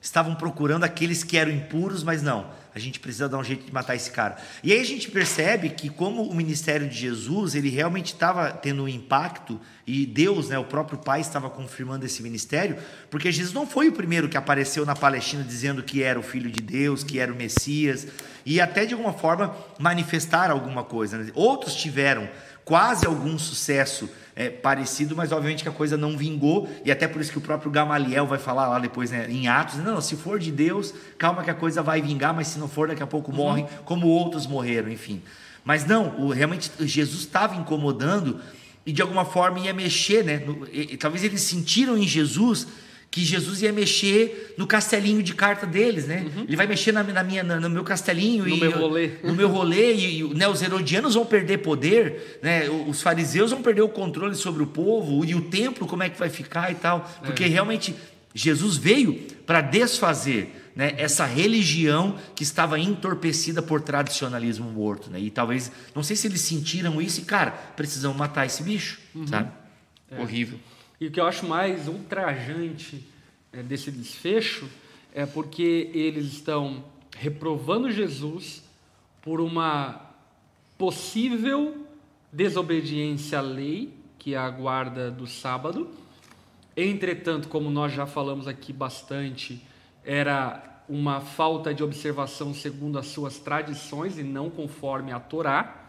[SPEAKER 2] estavam procurando aqueles que eram impuros, mas não. A gente precisa dar um jeito de matar esse cara. E aí a gente percebe que como o ministério de Jesus, ele realmente estava tendo um impacto e Deus, né, o próprio Pai estava confirmando esse ministério, porque Jesus não foi o primeiro que apareceu na Palestina dizendo que era o filho de Deus, que era o Messias, e até de alguma forma manifestar alguma coisa. né? Outros tiveram quase algum sucesso é, parecido, mas obviamente que a coisa não vingou, e até por isso que o próprio Gamaliel vai falar lá depois né, em Atos: não, se for de Deus, calma que a coisa vai vingar, mas se não for, daqui a pouco morrem, como outros morreram, enfim. Mas não, o, realmente Jesus estava incomodando e de alguma forma ia mexer, né? no- e talvez eles sentiram em Jesus que Jesus ia mexer no castelinho de carta deles, né? Ele vai mexer na, na minha, na- no meu castelinho
[SPEAKER 1] No
[SPEAKER 2] e
[SPEAKER 1] meu
[SPEAKER 2] eu-
[SPEAKER 1] rolê.
[SPEAKER 2] no meu rolê e, e, né, os herodianos vão perder poder, né, os fariseus vão perder o controle sobre o povo e o templo como é que vai ficar e tal, porque realmente Jesus veio para desfazer né, essa religião que estava entorpecida por tradicionalismo morto, né, e talvez não sei se eles sentiram isso e cara precisamos matar esse bicho, sabe? Horrível.
[SPEAKER 1] E o que eu acho mais ultrajante eh, desse desfecho é porque eles estão reprovando Jesus por uma possível desobediência à lei, que é a guarda do sábado. Entretanto, como nós já falamos aqui bastante, era uma falta de observação segundo as suas tradições e não conforme a Torá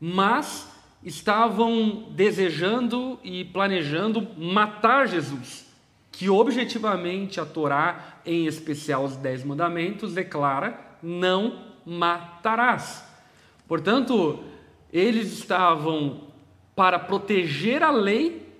[SPEAKER 1] mas estavam desejando e planejando matar Jesus, que objetivamente a Torá, em especial os Dez Mandamentos, declara: não matarás. Portanto, eles estavam para proteger a lei,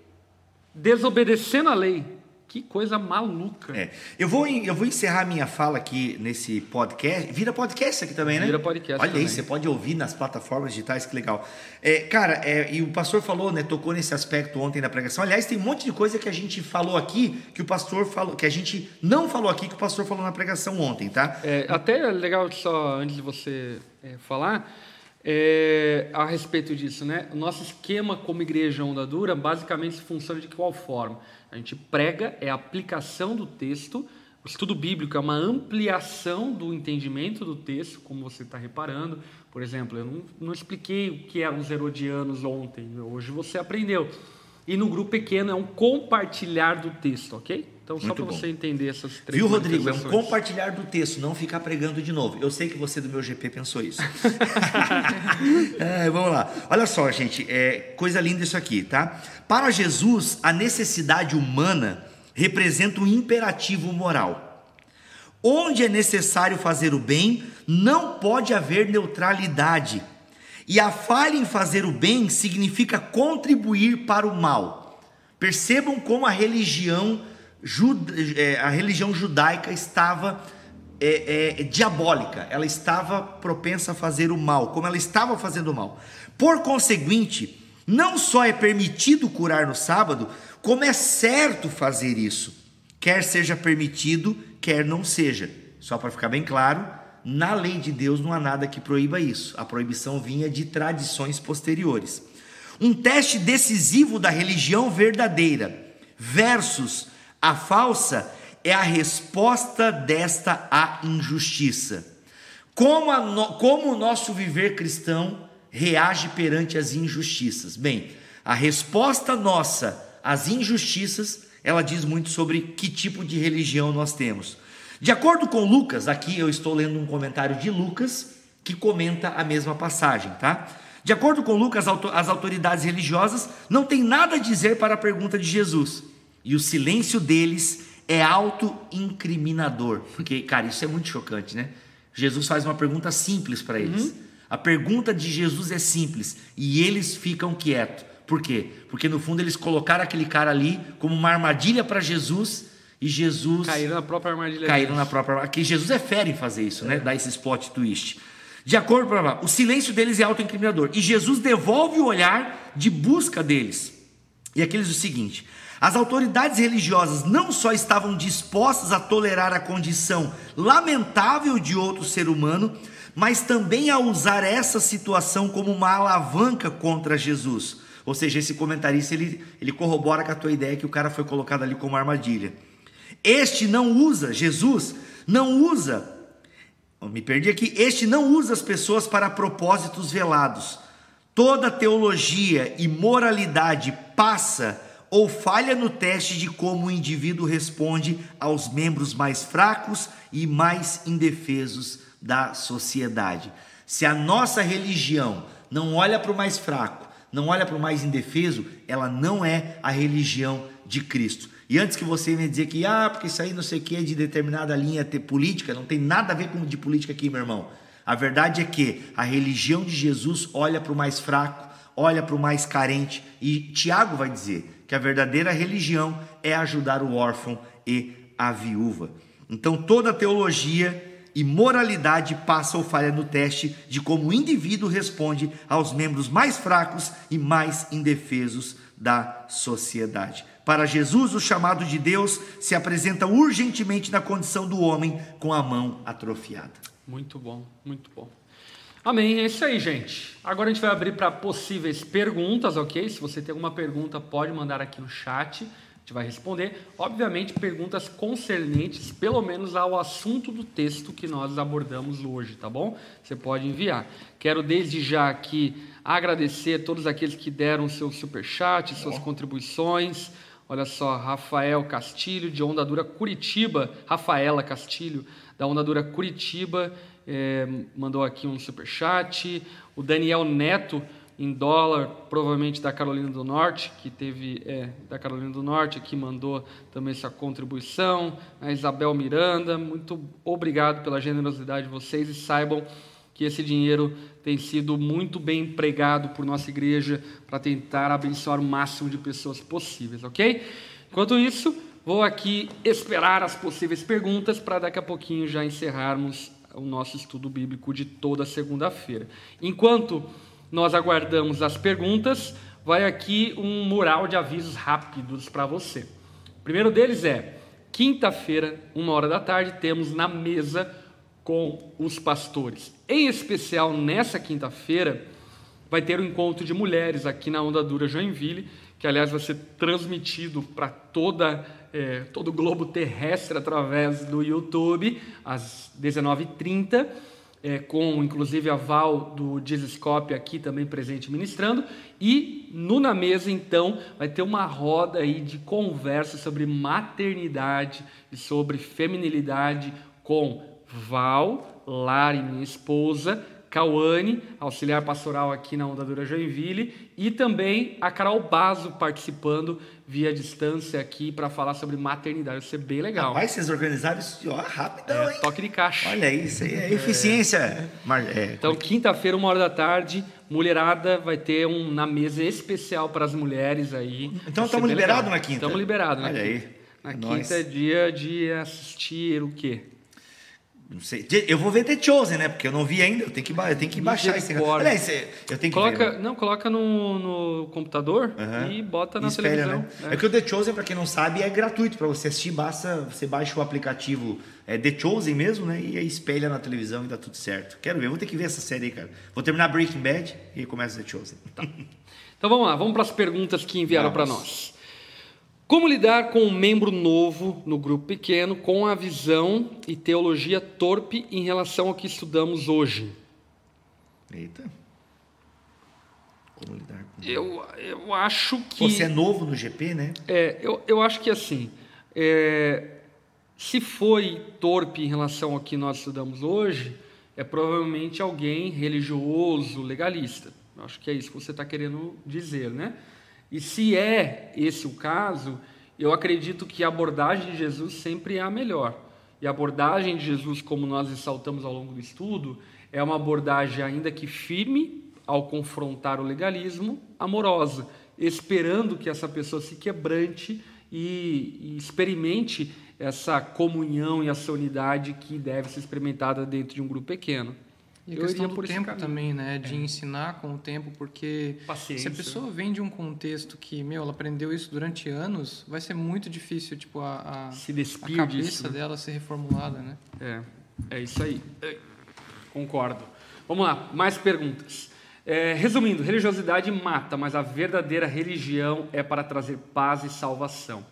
[SPEAKER 1] desobedecendo a lei. Que coisa maluca.
[SPEAKER 2] É. Eu, vou, eu vou encerrar minha fala aqui nesse podcast. Vira podcast aqui também, né?
[SPEAKER 1] Vira podcast
[SPEAKER 2] Olha aí, você pode ouvir nas plataformas digitais, que legal. É, cara, é, e o pastor falou, né? Tocou nesse aspecto ontem na pregação. Aliás, tem um monte de coisa que a gente falou aqui, que o pastor falou, que a gente não falou aqui, que o pastor falou na pregação ontem, tá?
[SPEAKER 1] É, até é legal só antes de você é, falar é, a respeito disso, né? O nosso esquema como igreja onda dura basicamente funciona de qual forma? A gente prega é a aplicação do texto. O estudo bíblico é uma ampliação do entendimento do texto, como você está reparando. Por exemplo, eu não, não expliquei o que eram os herodianos ontem. Hoje você aprendeu. E no grupo pequeno é um compartilhar do texto, ok? Então, só para você entender essas três
[SPEAKER 2] Viu, Rodrigo? É um compartilhar do texto, não ficar pregando de novo. Eu sei que você do meu GP pensou isso. É, vamos lá. Olha só, gente, é coisa linda isso aqui, tá? Para Jesus, a necessidade humana representa um imperativo moral. Onde é necessário fazer o bem, não pode haver neutralidade. E a falha em fazer o bem significa contribuir para o mal. Percebam como a religião, é, a religião judaica estava é, é, diabólica, ela estava propensa a fazer o mal, como ela estava fazendo o mal. Por conseguinte, não só é permitido curar no sábado, como é certo fazer isso, quer seja permitido, quer não seja. Só para ficar bem claro, na lei de Deus não há nada que proíba isso. A proibição vinha de tradições posteriores. Um teste decisivo da religião verdadeira versus a falsa é a resposta desta à injustiça. Como, no- como o nosso viver cristão reage perante as injustiças? Bem, a resposta nossa às injustiças, ela diz muito sobre que tipo de religião nós temos. De acordo com Lucas, aqui eu estou lendo um comentário de Lucas que comenta a mesma passagem, tá? De acordo com Lucas, as autoridades religiosas não têm nada a dizer para a pergunta de Jesus, e o silêncio deles é auto-incriminador. Porque, cara, isso é muito chocante, né? Jesus faz uma pergunta simples para eles. Uhum. A pergunta de Jesus é simples e eles ficam quietos. Por quê? Porque no fundo eles colocaram aquele cara ali como uma armadilha para Jesus e Jesus.
[SPEAKER 1] Caíram na própria armadilha.
[SPEAKER 2] Caíram na própria Que Jesus é fera em fazer isso, né? é. né? Dar esse spot twist. De acordo com o silêncio deles é autoincriminador. E Jesus devolve o olhar de busca deles. E aqueles o seguinte: as autoridades religiosas não só estavam dispostas a tolerar a condição lamentável de outro ser humano, mas também a usar essa situação como uma alavanca contra Jesus. Ou seja, esse comentarista ele, ele corrobora com a tua ideia que o cara foi colocado ali como armadilha. Este não usa, Jesus não usa, me perdi aqui, este não usa as pessoas para propósitos velados. Toda teologia e moralidade passa ou falha no teste de como o indivíduo responde aos membros mais fracos e mais indefesos da sociedade. Se a nossa religião não olha para o mais fraco, não olha para o mais indefeso, ela não é a religião de Cristo. E antes que você me dizer que, ah, porque isso aí não sei o que é de determinada linha ter política, não tem nada a ver com de política aqui, meu irmão. A verdade é que a religião de Jesus olha para o mais fraco, olha para o mais carente, e Tiago vai dizer que a verdadeira religião é ajudar o órfão e a viúva. Então toda teologia e moralidade passa ou falha no teste de como o indivíduo responde aos membros mais fracos e mais indefesos da sociedade. Para Jesus, o chamado de Deus se apresenta urgentemente na condição do homem com a mão atrofiada.
[SPEAKER 1] Muito bom, muito bom. Amém, é isso aí, gente. Agora a gente vai abrir para possíveis perguntas, ok? Se você tem alguma pergunta, pode mandar aqui no chat, gente vai responder. Obviamente, perguntas concernentes, pelo menos, ao assunto do texto que nós abordamos hoje, tá bom? Você pode enviar. Quero desde já aqui agradecer a todos aqueles que deram seu superchat, suas contribuições. Olha só, Rafael Castilho, de Onda Dura Curitiba. Rafaela Castilho, da Onda Dura Curitiba, é, mandou aqui um super chat. O Daniel Neto, em dólar, provavelmente da Carolina do Norte, que teve é, da Carolina do Norte, aqui mandou também essa contribuição. A Isabel Miranda, muito obrigado pela generosidade de vocês e saibam que esse dinheiro tem sido muito bem empregado por nossa igreja para tentar abençoar o máximo de pessoas possíveis, ok? Enquanto isso, vou aqui esperar as possíveis perguntas para daqui a pouquinho já encerrarmos o nosso estudo bíblico de toda segunda-feira. Enquanto nós aguardamos as perguntas, vai aqui um mural de avisos rápidos para você. O primeiro deles é: quinta-feira, uma hora da tarde, temos na mesa com os pastores. Em especial nessa quinta-feira, vai ter um encontro de mulheres aqui na Onda Dura Joinville, que aliás vai ser transmitido para toda é, todo o globo terrestre através do YouTube às 19h30 é, com inclusive a Val do Dizescope aqui também presente ministrando. E no Na Mesa, então, vai ter uma roda aí de conversa sobre maternidade e sobre feminilidade com Val, Lari, minha esposa, Cauane, auxiliar pastoral aqui na Ondadura Joinville, e também a Carol Bazo participando via distância aqui para falar sobre maternidade. Vai ser bem legal.
[SPEAKER 2] Vai vocês organizaram isso ó, rapidão,
[SPEAKER 1] é, hein? Toque de caixa.
[SPEAKER 2] Olha isso aí, é eficiência. É.
[SPEAKER 1] É. Então, quinta-feira, uma hora da tarde, mulherada vai ter um na mesa especial para as mulheres aí.
[SPEAKER 2] Então, estamos liberados na quinta?
[SPEAKER 1] Estamos liberados
[SPEAKER 2] na
[SPEAKER 1] Olha
[SPEAKER 2] quinta. aí.
[SPEAKER 1] Na quinta é dia de assistir o quê?
[SPEAKER 2] Não sei. Eu vou ver The Chosen, né? Porque eu não vi ainda. Eu tenho que, eu tenho que baixar esse. Aliás, eu tenho que
[SPEAKER 1] coloca,
[SPEAKER 2] ver.
[SPEAKER 1] Não, coloca no, no computador uhum. e bota na espelha, televisão.
[SPEAKER 2] Né? É. é. que o The Chosen, para quem não sabe, é gratuito para você assistir. Basta você baixa o aplicativo é, The Chosen mesmo, né? E aí espelha na televisão e dá tudo certo. Quero ver. Vou ter que ver essa série aí, cara. Vou terminar Breaking Bad e começa The Chosen.
[SPEAKER 1] Tá. Então vamos lá. Vamos para as perguntas que enviaram para nós. Como lidar com um membro novo no grupo pequeno com a visão e teologia torpe em relação ao que estudamos hoje?
[SPEAKER 2] Eita. Como lidar com
[SPEAKER 1] eu, eu acho que.
[SPEAKER 2] Você é novo no GP, né?
[SPEAKER 1] É, eu, eu acho que assim. É, se foi torpe em relação ao que nós estudamos hoje, é provavelmente alguém religioso, legalista. Eu acho que é isso que você está querendo dizer, né? E se é esse o caso, eu acredito que a abordagem de Jesus sempre é a melhor. E a abordagem de Jesus, como nós ressaltamos ao longo do estudo, é uma abordagem ainda que firme ao confrontar o legalismo, amorosa, esperando que essa pessoa se quebrante e, e experimente essa comunhão e essa unidade que deve ser experimentada dentro de um grupo pequeno.
[SPEAKER 3] E a eu questão do tempo também, né? De é. ensinar com o tempo, porque
[SPEAKER 1] Paciência.
[SPEAKER 3] se a pessoa vem de um contexto que, meu, ela aprendeu isso durante anos, vai ser muito difícil, tipo, a, a,
[SPEAKER 1] se
[SPEAKER 3] a cabeça
[SPEAKER 1] disso, né?
[SPEAKER 3] dela ser reformulada, né?
[SPEAKER 1] É, é isso aí. É, concordo. Vamos lá, mais perguntas. É, resumindo, religiosidade mata, mas a verdadeira religião é para trazer paz e salvação.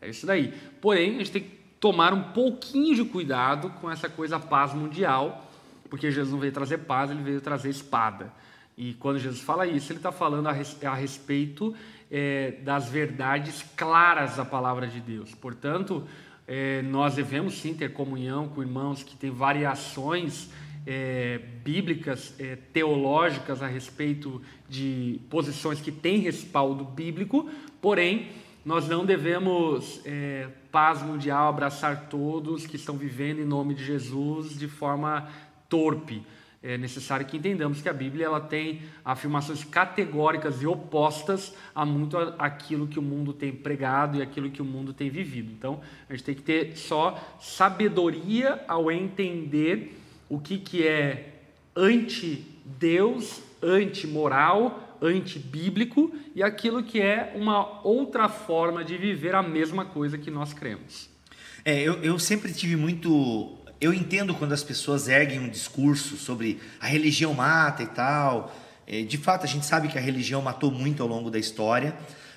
[SPEAKER 1] É isso daí. Porém, a gente tem que tomar um pouquinho de cuidado com essa coisa paz mundial, porque Jesus não veio trazer paz, ele veio trazer espada. E quando Jesus fala isso, ele está falando a, res, a respeito é, das verdades claras da palavra de Deus. Portanto, é, nós devemos sim ter comunhão com irmãos que têm variações é, bíblicas, é, teológicas a respeito de posições que têm respaldo bíblico, porém, nós não devemos, é, paz mundial, abraçar todos que estão vivendo em nome de Jesus de forma torpe. É necessário que entendamos que a Bíblia ela tem afirmações categóricas e opostas a muito aquilo que o mundo tem pregado e aquilo que o mundo tem vivido. Então, a gente tem que ter só sabedoria ao entender o que, que é anti-Deus, anti-moral, anti-bíblico e aquilo que é uma outra forma de viver a mesma coisa que nós cremos.
[SPEAKER 2] É, eu, eu sempre tive muito eu entendo quando as pessoas erguem um discurso sobre a religião mata e tal. É, de fato, a gente sabe que a religião matou muito ao longo da história,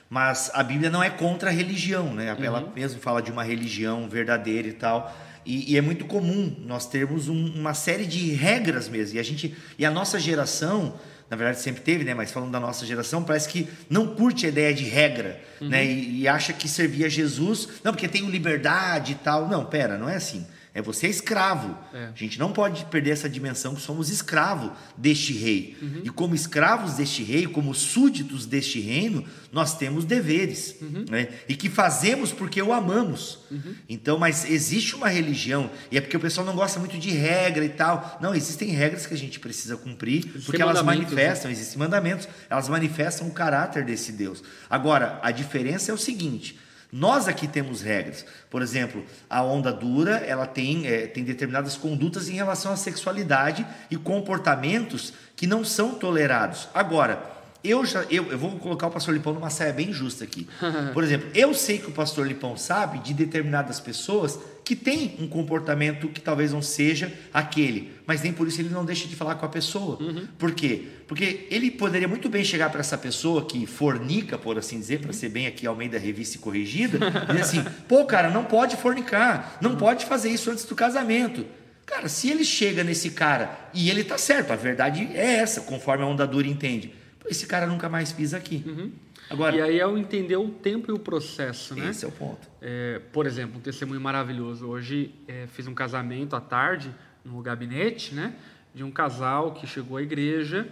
[SPEAKER 2] mas a Bíblia não é contra a religião, né? Ela uhum. mesmo fala de uma religião verdadeira e tal. E, e é muito comum nós termos um, uma série de regras mesmo. E a gente, e a nossa geração, na verdade sempre teve, né? Mas falando da nossa geração, parece que não curte a ideia de regra, uhum. né? E, e acha que servir a Jesus, não, porque tenho liberdade e tal. Não, pera, não é assim. É você é escravo. É. A gente não pode perder essa dimensão que somos escravos deste rei. Uhum. E como escravos deste rei, como súditos deste reino, nós temos deveres. Uhum. Né? E que fazemos porque o amamos. Uhum. Então, mas existe uma religião, e é porque o pessoal não gosta muito de regra e tal. Não, existem regras que a gente precisa cumprir, porque elas né? manifestam, né? existem mandamentos, elas manifestam o caráter desse Deus. Agora, a diferença é o seguinte nós aqui temos regras. Por exemplo, a onda dura ela tem, é, tem determinadas condutas em relação à sexualidade e comportamentos que não são tolerados. Agora, eu já eu, eu vou colocar o pastor Lipão numa saia bem justa aqui. Por exemplo, eu sei que o pastor Lipão sabe de determinadas pessoas que têm um comportamento que talvez não seja aquele, mas nem por isso ele não deixa de falar com a pessoa. Uhum. Por quê? Porque ele poderia muito bem chegar para essa pessoa que fornica, por assim dizer, para ser bem aqui ao meio da revista e corrigida, e dizer assim: pô, cara, não pode fornicar, não uhum. pode fazer isso antes do casamento. Cara, se ele chega nesse cara e ele tá certo, a verdade é essa, conforme a onda dura entende esse cara nunca mais pisa aqui.
[SPEAKER 1] Uhum. Agora, e aí é o entender o tempo e o processo, né?
[SPEAKER 2] Esse é o ponto.
[SPEAKER 1] É, por exemplo, um testemunho maravilhoso. Hoje é, fiz um casamento à tarde no gabinete, né? De um casal que chegou à igreja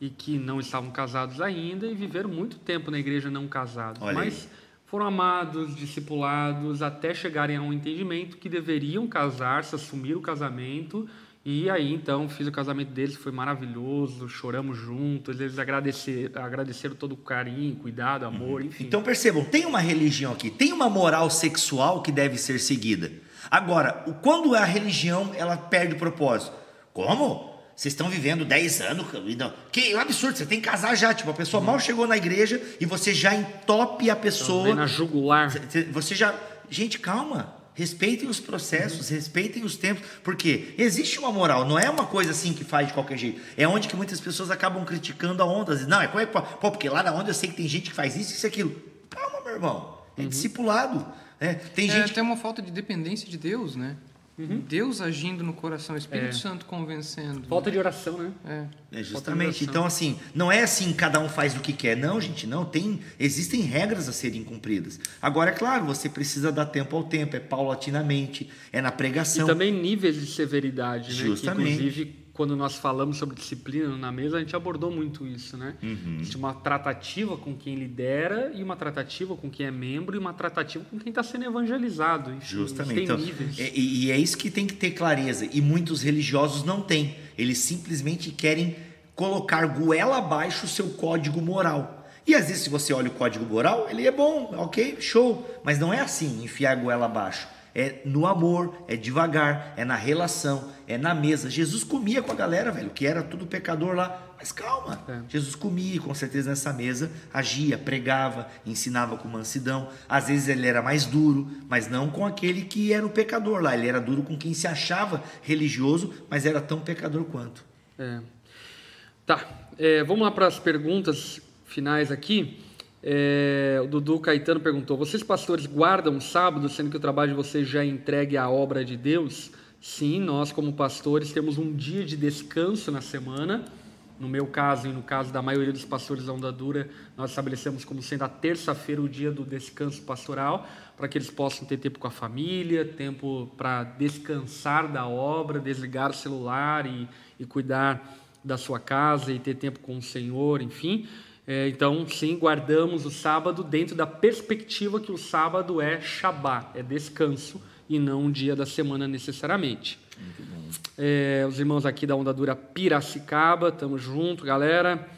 [SPEAKER 1] e que não estavam casados ainda e viveram muito tempo na igreja não casados. Olha mas aí. foram amados, discipulados, até chegarem a um entendimento que deveriam casar-se, assumir o casamento e aí, então, fiz o casamento deles, foi maravilhoso, choramos juntos, eles agradeceram, agradeceram todo o carinho, cuidado, amor, enfim.
[SPEAKER 2] Então, percebam, tem uma religião aqui, tem uma moral sexual que deve ser seguida. Agora, quando a religião, ela perde o propósito. Como? Vocês estão vivendo 10 anos, que é um absurdo, você tem que casar já, tipo, a pessoa uhum. mal chegou na igreja e você já entope a pessoa.
[SPEAKER 1] Na jugular.
[SPEAKER 2] Você já... Gente, calma. Respeitem os processos, uhum. respeitem os tempos, porque existe uma moral, não é uma coisa assim que faz de qualquer jeito. É onde que muitas pessoas acabam criticando a onda. Não, é, é pô, porque lá na onda eu sei que tem gente que faz isso, isso e aquilo. Calma, meu irmão. É uhum. discipulado. Né? Tem
[SPEAKER 3] é,
[SPEAKER 2] gente.
[SPEAKER 3] Tem uma falta de dependência de Deus, né? Uhum. Deus agindo no coração, o Espírito
[SPEAKER 1] é.
[SPEAKER 3] Santo convencendo.
[SPEAKER 1] Falta de oração, né?
[SPEAKER 2] É, é justamente. Então, assim, não é assim, cada um faz o que quer. Não, gente, não. Tem, existem regras a serem cumpridas. Agora, é claro, você precisa dar tempo ao tempo, é paulatinamente, é na pregação.
[SPEAKER 1] E também níveis de severidade,
[SPEAKER 2] né? Justamente.
[SPEAKER 1] Que, inclusive, quando nós falamos sobre disciplina na mesa, a gente abordou muito isso, né?
[SPEAKER 2] Uhum.
[SPEAKER 1] Existe uma tratativa com quem lidera e uma tratativa com quem é membro e uma tratativa com quem está sendo evangelizado. Enfim,
[SPEAKER 2] Justamente.
[SPEAKER 1] Tem
[SPEAKER 2] Então, é- e, e é isso que tem que ter clareza. E muitos religiosos não têm. Eles simplesmente querem colocar goela abaixo o seu código moral. E às vezes, se você olha o código moral, ele é bom, ok, show. Mas não é assim, enfiar a goela abaixo. É no amor, é devagar, é na relação, é na mesa. Jesus comia com a galera, velho, que era tudo pecador lá. Mas calma,
[SPEAKER 1] É.
[SPEAKER 2] Jesus comia, com certeza nessa mesa, agia, pregava, ensinava com mansidão. Às vezes ele era mais duro, mas não com aquele que era o pecador lá. Ele era duro com quem se achava religioso, mas era tão pecador quanto.
[SPEAKER 1] É. Tá, é, vamos lá para as perguntas finais aqui. É, o Dudu Caetano perguntou: Vocês, pastores, guardam o sábado, sendo que o trabalho de vocês já é entregue à obra de Deus? Sim, nós, como pastores, temos um dia de descanso na semana. No meu caso e no caso da maioria dos pastores da Onda Dura, nós estabelecemos como sendo a terça-feira o dia do descanso pastoral, para que eles possam ter tempo com a família, tempo para descansar da obra, desligar o celular e, e cuidar da sua casa e ter tempo com o Senhor, enfim. É, então, sim, guardamos o sábado dentro da perspectiva que o sábado é Shabá, é descanso e não um dia da semana necessariamente. É, os irmãos aqui da Onda Dura Piracicaba, tamo junto, galera.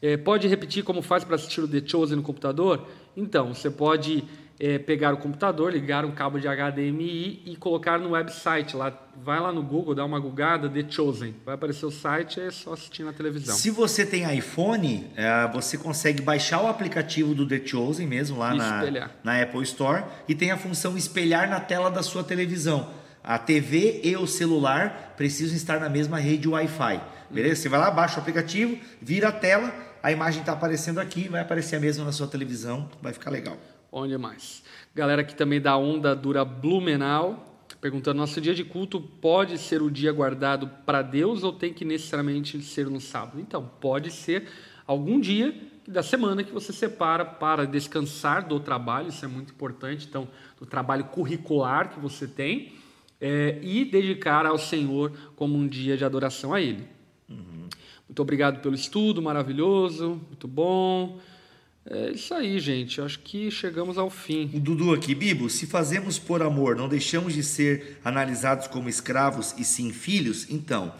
[SPEAKER 1] É, pode repetir como faz para assistir o The Chosen no computador? Então, você pode é, pegar o computador, ligar um cabo de HDMI e colocar no website. Lá, vai lá no Google, dá uma googada, The Chosen. Vai aparecer o site, é só assistir na televisão.
[SPEAKER 2] Se você tem iPhone, é, você consegue baixar o aplicativo do The Chosen mesmo lá na, na Apple Store e tem a função espelhar na tela da sua televisão. A TV e o celular precisam estar na mesma rede Wi-Fi. Beleza? Você vai lá, baixa o aplicativo, vira a tela, a imagem está aparecendo aqui, vai aparecer a mesma na sua televisão, vai ficar legal.
[SPEAKER 1] Onde mais? Galera aqui também da Onda Dura Blumenau, perguntando: nosso dia de culto pode ser o dia guardado para Deus ou tem que necessariamente ser no sábado? Então, pode ser algum dia da semana que você separa para descansar do trabalho, isso é muito importante. Então, do trabalho curricular que você tem é, e dedicar ao Senhor como um dia de adoração a Ele. Muito obrigado pelo estudo, maravilhoso, muito bom. É isso aí, gente. Acho que chegamos ao fim.
[SPEAKER 2] O Dudu aqui, Bibo, se fazemos por amor, não deixamos de ser analisados como escravos e sim filhos, então,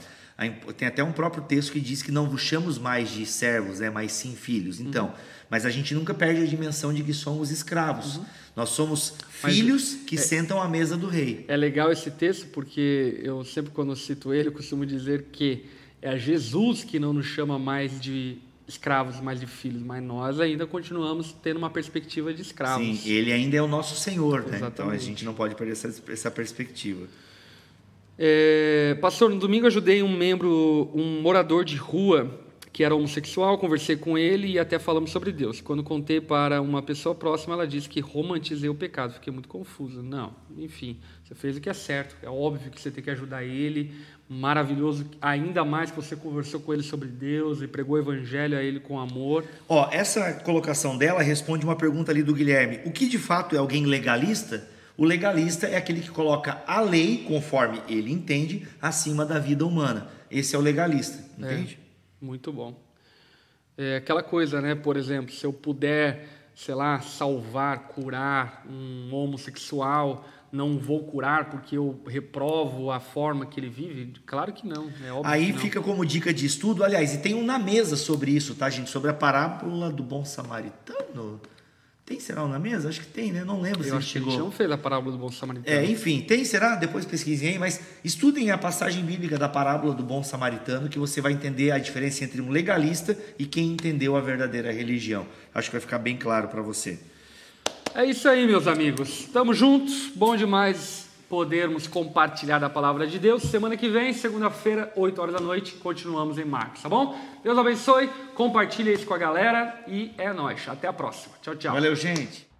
[SPEAKER 2] tem até um próprio texto que diz que não vos chamamos mais de servos, né, mas sim filhos. Então, mas a gente nunca perde a dimensão de que somos escravos. Nós somos
[SPEAKER 1] Mas-
[SPEAKER 2] filhos que sentam à mesa do rei.
[SPEAKER 1] É legal esse texto porque eu sempre quando cito ele, eu costumo dizer que é Jesus que não nos chama mais de escravos, mais de filhos, mas nós ainda continuamos tendo uma perspectiva de escravos.
[SPEAKER 2] Sim, ele ainda é o nosso Senhor, né? Então a gente não pode perder essa, essa perspectiva.
[SPEAKER 1] É, pastor, no domingo ajudei um membro, um morador de rua que era homossexual, conversei com ele e até falamos sobre Deus. Quando contei para uma pessoa próxima, ela disse que romantizei o pecado. Fiquei muito confuso. Não, enfim, você fez o que é certo. É óbvio que você tem que ajudar ele. Maravilhoso, ainda mais que você conversou com ele sobre Deus e pregou o evangelho a ele com amor.
[SPEAKER 2] Ó, essa colocação dela responde uma pergunta ali do Guilherme. O que de fato é alguém legalista? O legalista é aquele que coloca a lei, conforme ele entende, acima da vida humana. Esse é o legalista, entende?
[SPEAKER 1] Muito bom. É aquela coisa, né? Por exemplo, se eu puder, sei lá, salvar, curar um homossexual, não vou curar porque eu reprovo a forma que ele vive? Claro que não, é
[SPEAKER 2] Aí
[SPEAKER 1] que não.
[SPEAKER 2] fica como dica de estudo, aliás, e tem um na mesa sobre isso, tá, gente? Sobre a parábola do bom samaritano. Tem, será um na mesa? Acho que tem, né? Não lembro se
[SPEAKER 1] Eu
[SPEAKER 2] ele
[SPEAKER 1] acho que a
[SPEAKER 2] chegou.
[SPEAKER 1] gente não fez a parábola do bom samaritano.
[SPEAKER 2] É, enfim, tem, será? Depois pesquisem aí, mas estudem a passagem bíblica da parábola do bom samaritano, que você vai entender a diferença entre um legalista e quem entendeu a verdadeira religião. Acho que vai ficar bem claro para você.
[SPEAKER 1] É isso aí, meus amigos. Tamo juntos. Bom demais podermos compartilhar da palavra de Deus. Semana que vem, segunda-feira, 8 horas da noite, continuamos em Marcos, tá bom? Deus abençoe, compartilha isso com a galera e é nóis. Até a próxima. Tchau, tchau.
[SPEAKER 2] Valeu, gente!